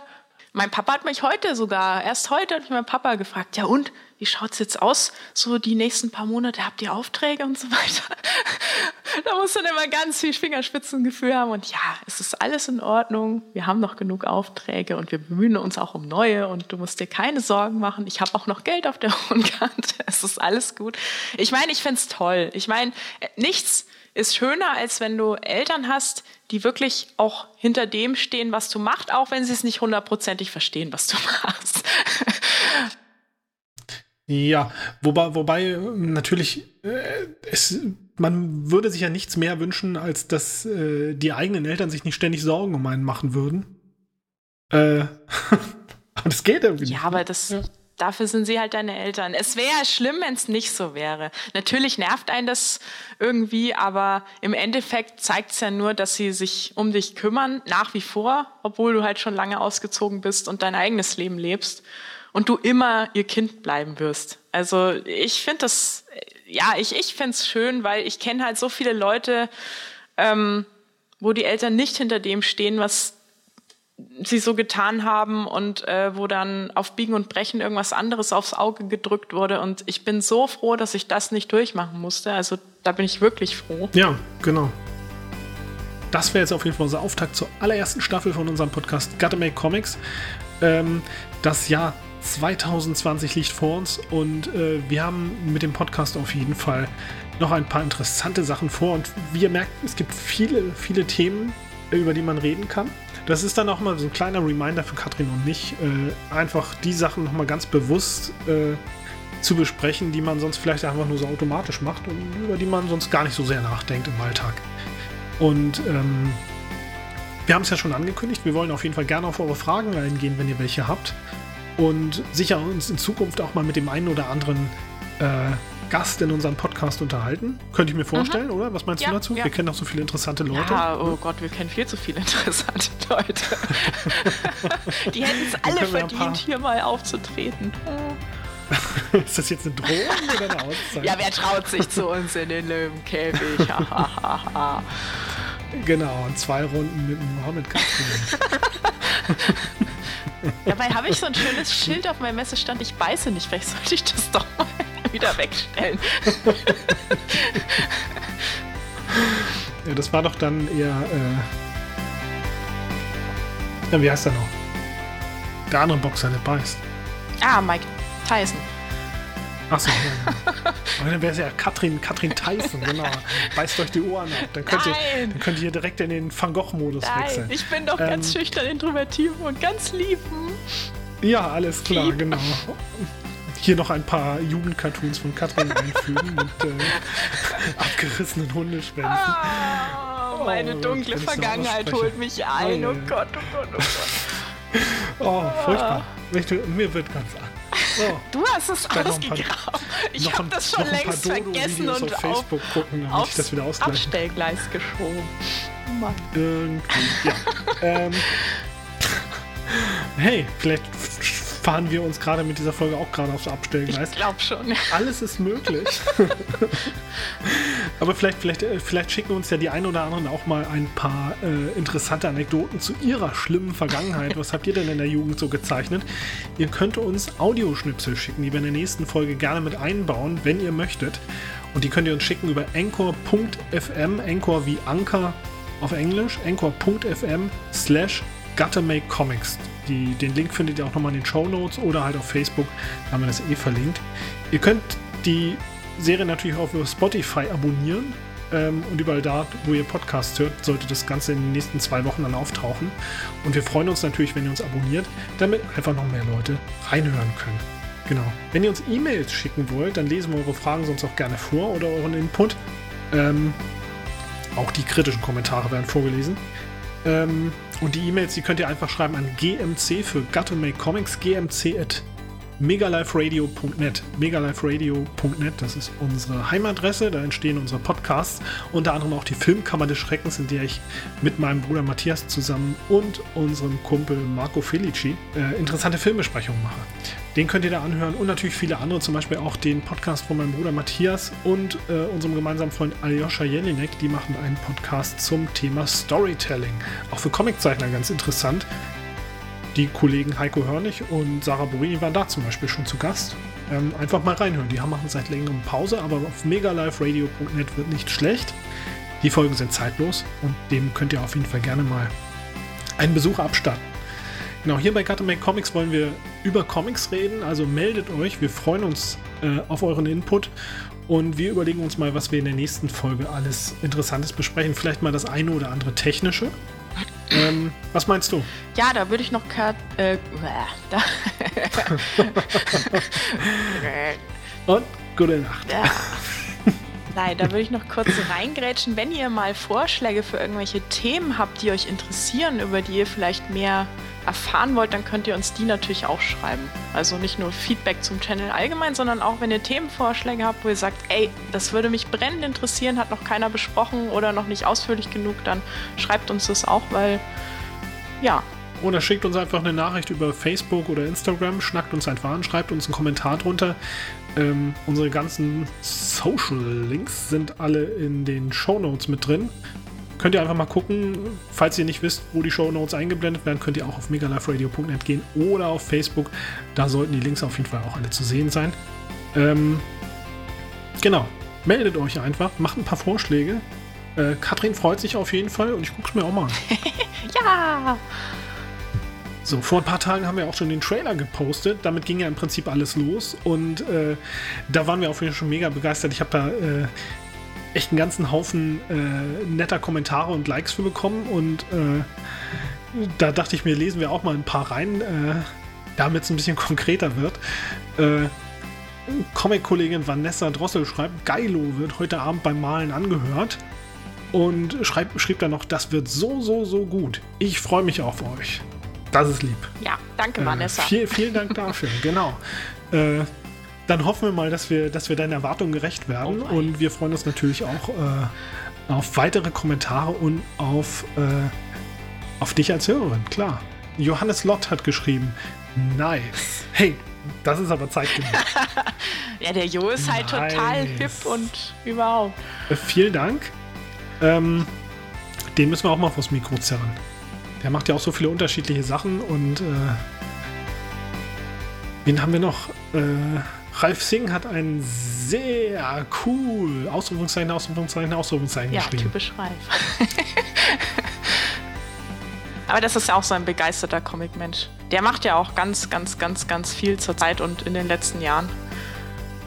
mein Papa hat mich heute sogar, erst heute hat mich mein Papa gefragt, ja und, wie schaut's jetzt aus? So die nächsten paar Monate habt ihr Aufträge und so weiter. da muss man immer ganz viel Fingerspitzengefühl haben und ja, es ist alles in Ordnung. Wir haben noch genug Aufträge und wir bemühen uns auch um neue und du musst dir keine Sorgen machen. Ich habe auch noch Geld auf der hohen Kante. Es ist alles gut. Ich meine, ich find's toll. Ich meine, nichts ist schöner, als wenn du Eltern hast, die wirklich auch hinter dem stehen, was du machst, auch wenn sie es nicht hundertprozentig verstehen, was du machst. Ja, wobei, wobei natürlich äh, es, man würde sich ja nichts mehr wünschen, als dass äh, die eigenen Eltern sich nicht ständig Sorgen um einen machen würden. Äh, aber das geht irgendwie ja, nicht. Ja, aber das, ja. dafür sind sie halt deine Eltern. Es wäre schlimm, wenn es nicht so wäre. Natürlich nervt einen das irgendwie, aber im Endeffekt zeigt es ja nur, dass sie sich um dich kümmern, nach wie vor, obwohl du halt schon lange ausgezogen bist und dein eigenes Leben lebst und du immer ihr Kind bleiben wirst. Also ich finde das, ja, ich, ich finde es schön, weil ich kenne halt so viele Leute, ähm, wo die Eltern nicht hinter dem stehen, was sie so getan haben und äh, wo dann auf Biegen und Brechen irgendwas anderes aufs Auge gedrückt wurde. Und ich bin so froh, dass ich das nicht durchmachen musste. Also da bin ich wirklich froh. Ja, genau. Das wäre jetzt auf jeden Fall unser Auftakt zur allerersten Staffel von unserem Podcast Gotta Make Comics. Ähm, das Jahr 2020 liegt vor uns und äh, wir haben mit dem Podcast auf jeden Fall noch ein paar interessante Sachen vor und wie ihr merkt, es gibt viele, viele Themen, über die man reden kann. Das ist dann auch mal so ein kleiner Reminder für Katrin und mich, äh, einfach die Sachen nochmal ganz bewusst äh, zu besprechen, die man sonst vielleicht einfach nur so automatisch macht und über die man sonst gar nicht so sehr nachdenkt im Alltag. Und ähm, wir haben es ja schon angekündigt, wir wollen auf jeden Fall gerne auf eure Fragen eingehen, wenn ihr welche habt und sicher uns in Zukunft auch mal mit dem einen oder anderen äh, Gast in unserem Podcast unterhalten. Könnte ich mir vorstellen, mhm. oder? Was meinst ja, du dazu? Ja. Wir kennen auch so viele interessante Leute. Ja, oh Gott, wir kennen viel zu viele interessante Leute. Die hätten es alle verdient, hier mal aufzutreten. Ist das jetzt eine Drohung oder eine Auszeit? Ja, wer traut sich zu uns in den Löwenkäfig? genau, und zwei Runden mit Mohammed Kasper. Dabei habe ich so ein schönes Schild auf meinem Messestand, ich beiße nicht, vielleicht sollte ich das doch mal wieder wegstellen. ja, das war doch dann eher. Äh ja, wie heißt er noch? Der andere Boxer, der beißt. Ah, Mike Tyson. Achso, ja. Aber dann wäre es ja Katrin, Katrin Tyson, genau. Beißt euch die Ohren ab. Dann könnt, Nein. ihr, dann könnt ihr direkt in den Van Gogh-Modus wechseln. Ich bin doch ähm, ganz schüchtern, introvertiv und ganz lieb. Ja, alles klar, lieb. genau. Hier noch ein paar Jugendcartoons von Katrin einfügen mit äh, abgerissenen Hundeschwänzen. Oh, meine oh, dunkle Vergangenheit holt mich ein. Oh, oh Gott, oh Gott, oh Gott. Oh, furchtbar. Mir wird ganz an. So. Du hast es ausgegraben. Ich habe das schon längst vergessen und auf Facebook auf, gucken, damit ich das wieder Abstellgleis geschoben. Mann. Irgendwie, ja. ähm, hey, vielleicht fahren wir uns gerade mit dieser Folge auch gerade aufs Abstellgleis. Ich glaube schon. Alles ist möglich. Aber vielleicht, vielleicht, äh, vielleicht schicken uns ja die einen oder anderen auch mal ein paar äh, interessante Anekdoten zu ihrer schlimmen Vergangenheit. Was habt ihr denn in der Jugend so gezeichnet? Ihr könnt uns Audioschnipsel schicken, die wir in der nächsten Folge gerne mit einbauen, wenn ihr möchtet. Und die könnt ihr uns schicken über anchor.fm, Anchor wie Anker auf Englisch, anchor.fm slash Gotta Make Comics. Die, den Link findet ihr auch nochmal in den Show Notes oder halt auf Facebook, da haben wir das eh verlinkt. Ihr könnt die Serie natürlich auch über Spotify abonnieren ähm, und überall da, wo ihr Podcasts hört, sollte das Ganze in den nächsten zwei Wochen dann auftauchen. Und wir freuen uns natürlich, wenn ihr uns abonniert, damit einfach noch mehr Leute reinhören können. Genau. Wenn ihr uns E-Mails schicken wollt, dann lesen wir eure Fragen sonst auch gerne vor oder euren Input. Ähm, auch die kritischen Kommentare werden vorgelesen. Ähm, und die E-Mails, die könnt ihr einfach schreiben an gmc für Gut Make Comics, gmc at megaliferadio.net. Megaliferadio.net, das ist unsere Heimadresse, da entstehen unsere Podcasts, unter anderem auch die Filmkammer des Schreckens, in der ich mit meinem Bruder Matthias zusammen und unserem Kumpel Marco Felici äh, interessante Filmbesprechungen mache. Den könnt ihr da anhören und natürlich viele andere, zum Beispiel auch den Podcast von meinem Bruder Matthias und äh, unserem gemeinsamen Freund Aljoscha Jelinek. Die machen einen Podcast zum Thema Storytelling. Auch für Comiczeichner ganz interessant. Die Kollegen Heiko Hörnig und Sarah Borini waren da zum Beispiel schon zu Gast. Ähm, einfach mal reinhören. Die haben machen seit längerem Pause, aber auf megaliferadio.net wird nicht schlecht. Die Folgen sind zeitlos und dem könnt ihr auf jeden Fall gerne mal einen Besuch abstatten. Genau, hier bei Make Comics wollen wir über Comics reden. Also meldet euch. Wir freuen uns äh, auf euren Input. Und wir überlegen uns mal, was wir in der nächsten Folge alles Interessantes besprechen. Vielleicht mal das eine oder andere technische. Ähm, was meinst du? Ja, da würde ich noch Kurt, äh, da. Und gute Nacht. Ja. Nein, da würde ich noch kurz reingrätschen. Wenn ihr mal Vorschläge für irgendwelche Themen habt, die euch interessieren, über die ihr vielleicht mehr erfahren wollt, dann könnt ihr uns die natürlich auch schreiben. Also nicht nur Feedback zum Channel allgemein, sondern auch, wenn ihr Themenvorschläge habt, wo ihr sagt, ey, das würde mich brennend interessieren, hat noch keiner besprochen oder noch nicht ausführlich genug, dann schreibt uns das auch, weil ja. Oder schickt uns einfach eine Nachricht über Facebook oder Instagram, schnackt uns einfach an, schreibt uns einen Kommentar drunter. Ähm, unsere ganzen Social Links sind alle in den Show Notes mit drin. Könnt ihr einfach mal gucken. Falls ihr nicht wisst, wo die Show Notes eingeblendet werden, könnt ihr auch auf megaliferadio.net gehen oder auf Facebook. Da sollten die Links auf jeden Fall auch alle zu sehen sein. Ähm, genau. Meldet euch einfach, macht ein paar Vorschläge. Äh, Katrin freut sich auf jeden Fall und ich gucke es mir auch mal an. ja! So, vor ein paar Tagen haben wir auch schon den Trailer gepostet. Damit ging ja im Prinzip alles los. Und äh, da waren wir auf jeden Fall schon mega begeistert. Ich habe da äh, echt einen ganzen Haufen äh, netter Kommentare und Likes für bekommen. Und äh, da dachte ich mir, lesen wir auch mal ein paar rein, äh, damit es ein bisschen konkreter wird. Äh, Comic-Kollegin Vanessa Drossel schreibt, Geilo wird heute Abend beim Malen angehört. Und schreibt, schrieb dann noch, das wird so, so, so gut. Ich freue mich auf euch. Das ist lieb. Ja, danke, äh, Vanessa. Viel, vielen Dank dafür, genau. Äh, dann hoffen wir mal, dass wir, dass wir deinen Erwartungen gerecht werden. Oh und wir freuen uns natürlich auch äh, auf weitere Kommentare und auf, äh, auf dich als Hörerin, klar. Johannes Lott hat geschrieben, nice. Hey, das ist aber zeitgemäß. ja, der Jo ist halt nice. total hip und überhaupt. Äh, vielen Dank. Ähm, den müssen wir auch mal vors Mikro zerren. Der macht ja auch so viele unterschiedliche Sachen und äh, wen haben wir noch? Äh, Ralf Singh hat ein sehr cool Ausrufungszeichen, Ausrufungszeichen, Ausrufungszeichen ja, geschrieben. Typisch Ralf. Aber das ist ja auch so ein begeisterter Comic-Mensch. Der macht ja auch ganz, ganz, ganz, ganz viel zur Zeit und in den letzten Jahren.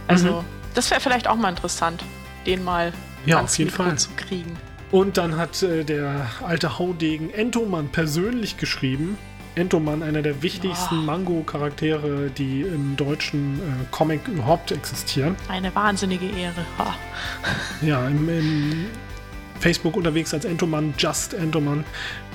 Also, mhm. das wäre vielleicht auch mal interessant, den mal ja, auf jeden Fall zu kriegen. Und dann hat äh, der alte Haudegen Entoman persönlich geschrieben. Entoman, einer der wichtigsten oh. Mango-Charaktere, die im deutschen äh, Comic überhaupt existieren. Eine wahnsinnige Ehre. Oh. Ja, im, im, Facebook unterwegs als Entoman, Just Entoman.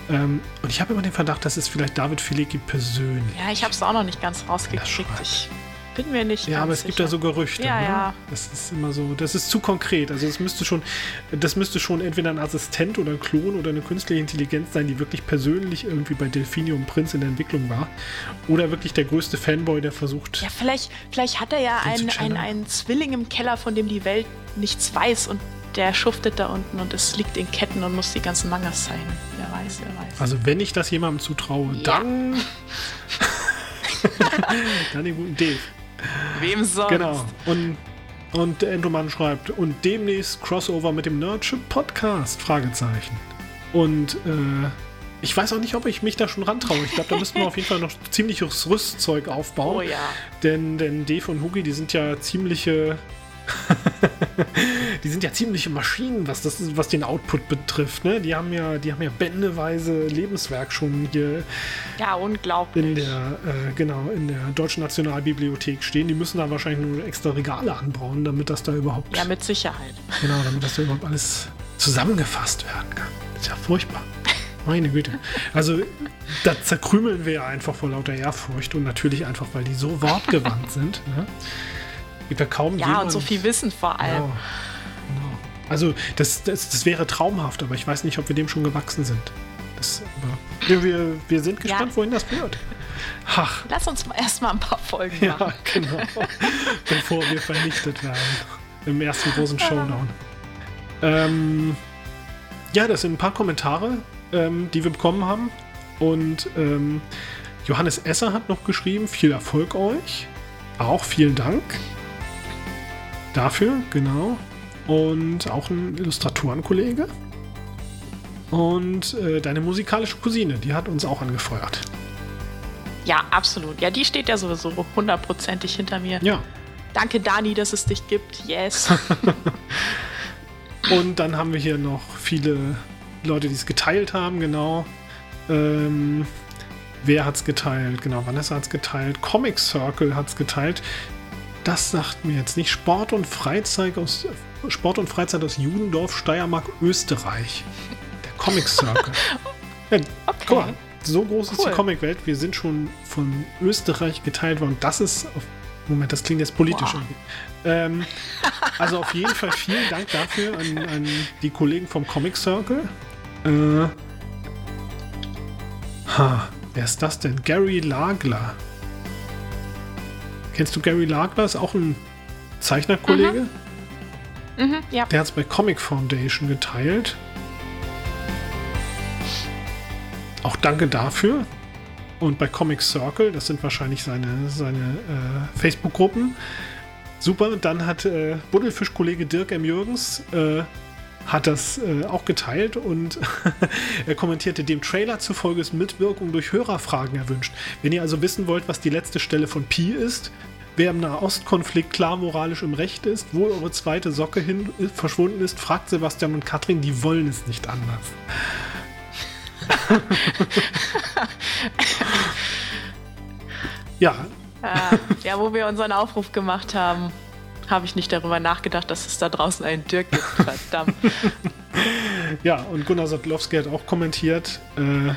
Ähm, und ich habe immer den Verdacht, dass es vielleicht David Filicki persönlich. Ja, ich habe es auch noch nicht ganz rausgekriegt. Ich bin mir nicht Ja, aber es sicher. gibt da so Gerüchte. Ja, ne? ja. Das ist immer so, das ist zu konkret. Also es müsste schon, das müsste schon entweder ein Assistent oder ein Klon oder eine künstliche Intelligenz sein, die wirklich persönlich irgendwie bei Delphinium Prinz in der Entwicklung war. Oder wirklich der größte Fanboy, der versucht. Ja, vielleicht, vielleicht hat er ja einen, einen, einen Zwilling im Keller, von dem die Welt nichts weiß und der schuftet da unten und es liegt in Ketten und muss die ganzen Mangas zeigen. Wer weiß, wer weiß. Also wenn ich das jemandem zutraue, ja. dann. dann den guten Dave. Wem sonst? Genau. Und, und der Endoman schreibt, und demnächst Crossover mit dem Nerdship Podcast? Fragezeichen. Und äh, ich weiß auch nicht, ob ich mich da schon rantraue. Ich glaube, da müssen wir auf jeden Fall noch ziemliches Rüstzeug aufbauen. Oh ja. Denn, denn Dave und Hugi, die sind ja ziemliche die sind ja ziemliche Maschinen, was, das, was den Output betrifft. Ne? Die, haben ja, die haben ja bändeweise Lebenswerk schon hier ja, unglaublich. in der, äh, genau, in der Deutschen Nationalbibliothek stehen. Die müssen da wahrscheinlich nur extra Regale anbauen, damit das da überhaupt. Ja, mit Sicherheit. Genau, damit das da überhaupt alles zusammengefasst werden kann. Das ist ja furchtbar. Meine Güte. Also, da zerkrümeln wir ja einfach vor lauter Ehrfurcht und natürlich einfach, weil die so wortgewandt sind. Ne? Gibt ja kaum Ja, jemand, und so viel Wissen vor allem. Genau, genau. Also, das, das, das, wäre traumhaft, aber ich weiß nicht, ob wir dem schon gewachsen sind. Das, wir, wir, wir sind gespannt, ja. wohin das führt. Ach. Lass uns erstmal ein paar Folgen machen. Ja, genau. Bevor wir vernichtet werden. Im ersten großen Showdown. Ähm, ja, das sind ein paar Kommentare, ähm, die wir bekommen haben. Und ähm, Johannes Esser hat noch geschrieben: Viel Erfolg euch. Auch vielen Dank dafür, genau. Und auch ein Illustratorenkollege. Und äh, deine musikalische Cousine, die hat uns auch angefeuert. Ja, absolut. Ja, die steht ja sowieso hundertprozentig hinter mir. Ja. Danke, Dani, dass es dich gibt. Yes. Und dann haben wir hier noch viele Leute, die es geteilt haben, genau. Ähm, wer hat es geteilt? Genau, Vanessa hat es geteilt. Comic Circle hat es geteilt. Das sagt mir jetzt nicht. Sport und Freizeit aus Sport und Freizeit aus Judendorf, Steiermark, Österreich. Der Comic Circle. ja, okay. Guck mal, so groß cool. ist die Comicwelt. Wir sind schon von Österreich geteilt worden. Das ist auf Moment, das klingt jetzt politisch. Ähm, also auf jeden Fall vielen Dank dafür an, an die Kollegen vom Comic Circle. Äh, ha, wer ist das denn? Gary Lagler. Kennst du Gary Lagler? Ist auch ein Zeichnerkollege. Mhm. Mhm, ja. Der hat es bei Comic Foundation geteilt. Auch danke dafür. Und bei Comic Circle, das sind wahrscheinlich seine, seine äh, Facebook-Gruppen. Super, und dann hat äh, Buddelfisch-Kollege Dirk M. Jürgens äh, hat das äh, auch geteilt und er kommentierte, dem Trailer zufolge ist Mitwirkung durch Hörerfragen erwünscht. Wenn ihr also wissen wollt, was die letzte Stelle von Pi ist, wer im Nahostkonflikt klar moralisch im Recht ist, wo eure zweite Socke hin äh, verschwunden ist, fragt Sebastian und Katrin, die wollen es nicht anders. ja. Ah, ja, wo wir unseren Aufruf gemacht haben, habe ich nicht darüber nachgedacht, dass es da draußen einen Dirk gibt. Verdammt. ja, und Gunnar Sotlowski hat auch kommentiert. Äh,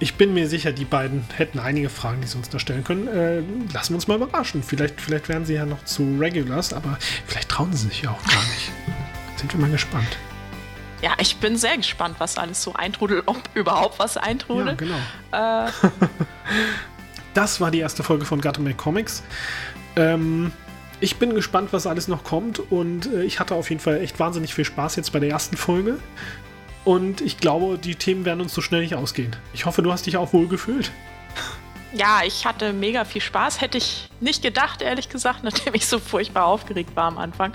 ich bin mir sicher, die beiden hätten einige Fragen, die sie uns da stellen können. Äh, lassen wir uns mal überraschen. Vielleicht, vielleicht werden sie ja noch zu Regulars, aber vielleicht trauen sie sich ja auch gar nicht. Sind wir mal gespannt. Ja, ich bin sehr gespannt, was alles so eintrudelt, ob überhaupt was eintrudelt. Ja, genau. Äh. das war die erste Folge von Gotham Comics. Ähm, ich bin gespannt, was alles noch kommt und äh, ich hatte auf jeden Fall echt wahnsinnig viel Spaß jetzt bei der ersten Folge. Und ich glaube, die Themen werden uns so schnell nicht ausgehen. Ich hoffe, du hast dich auch wohl gefühlt. Ja, ich hatte mega viel Spaß. Hätte ich nicht gedacht, ehrlich gesagt, nachdem ich so furchtbar aufgeregt war am Anfang.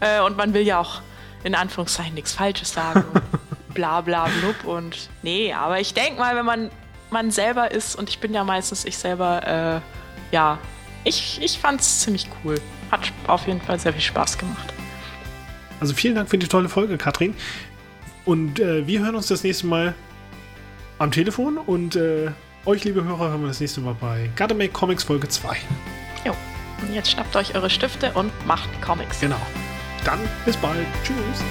Äh, und man will ja auch in Anführungszeichen nichts Falsches sagen. bla bla blub. Und nee, aber ich denke mal, wenn man man selber ist, und ich bin ja meistens ich selber, äh, ja, ich, ich fand es ziemlich cool. Hat auf jeden Fall sehr viel Spaß gemacht. Also vielen Dank für die tolle Folge, Katrin. Und äh, wir hören uns das nächste Mal am Telefon und äh, euch, liebe Hörer, hören wir das nächste Mal bei Make Comics Folge 2. Jo. Und jetzt schnappt euch eure Stifte und macht Comics. Genau. Dann bis bald. Tschüss.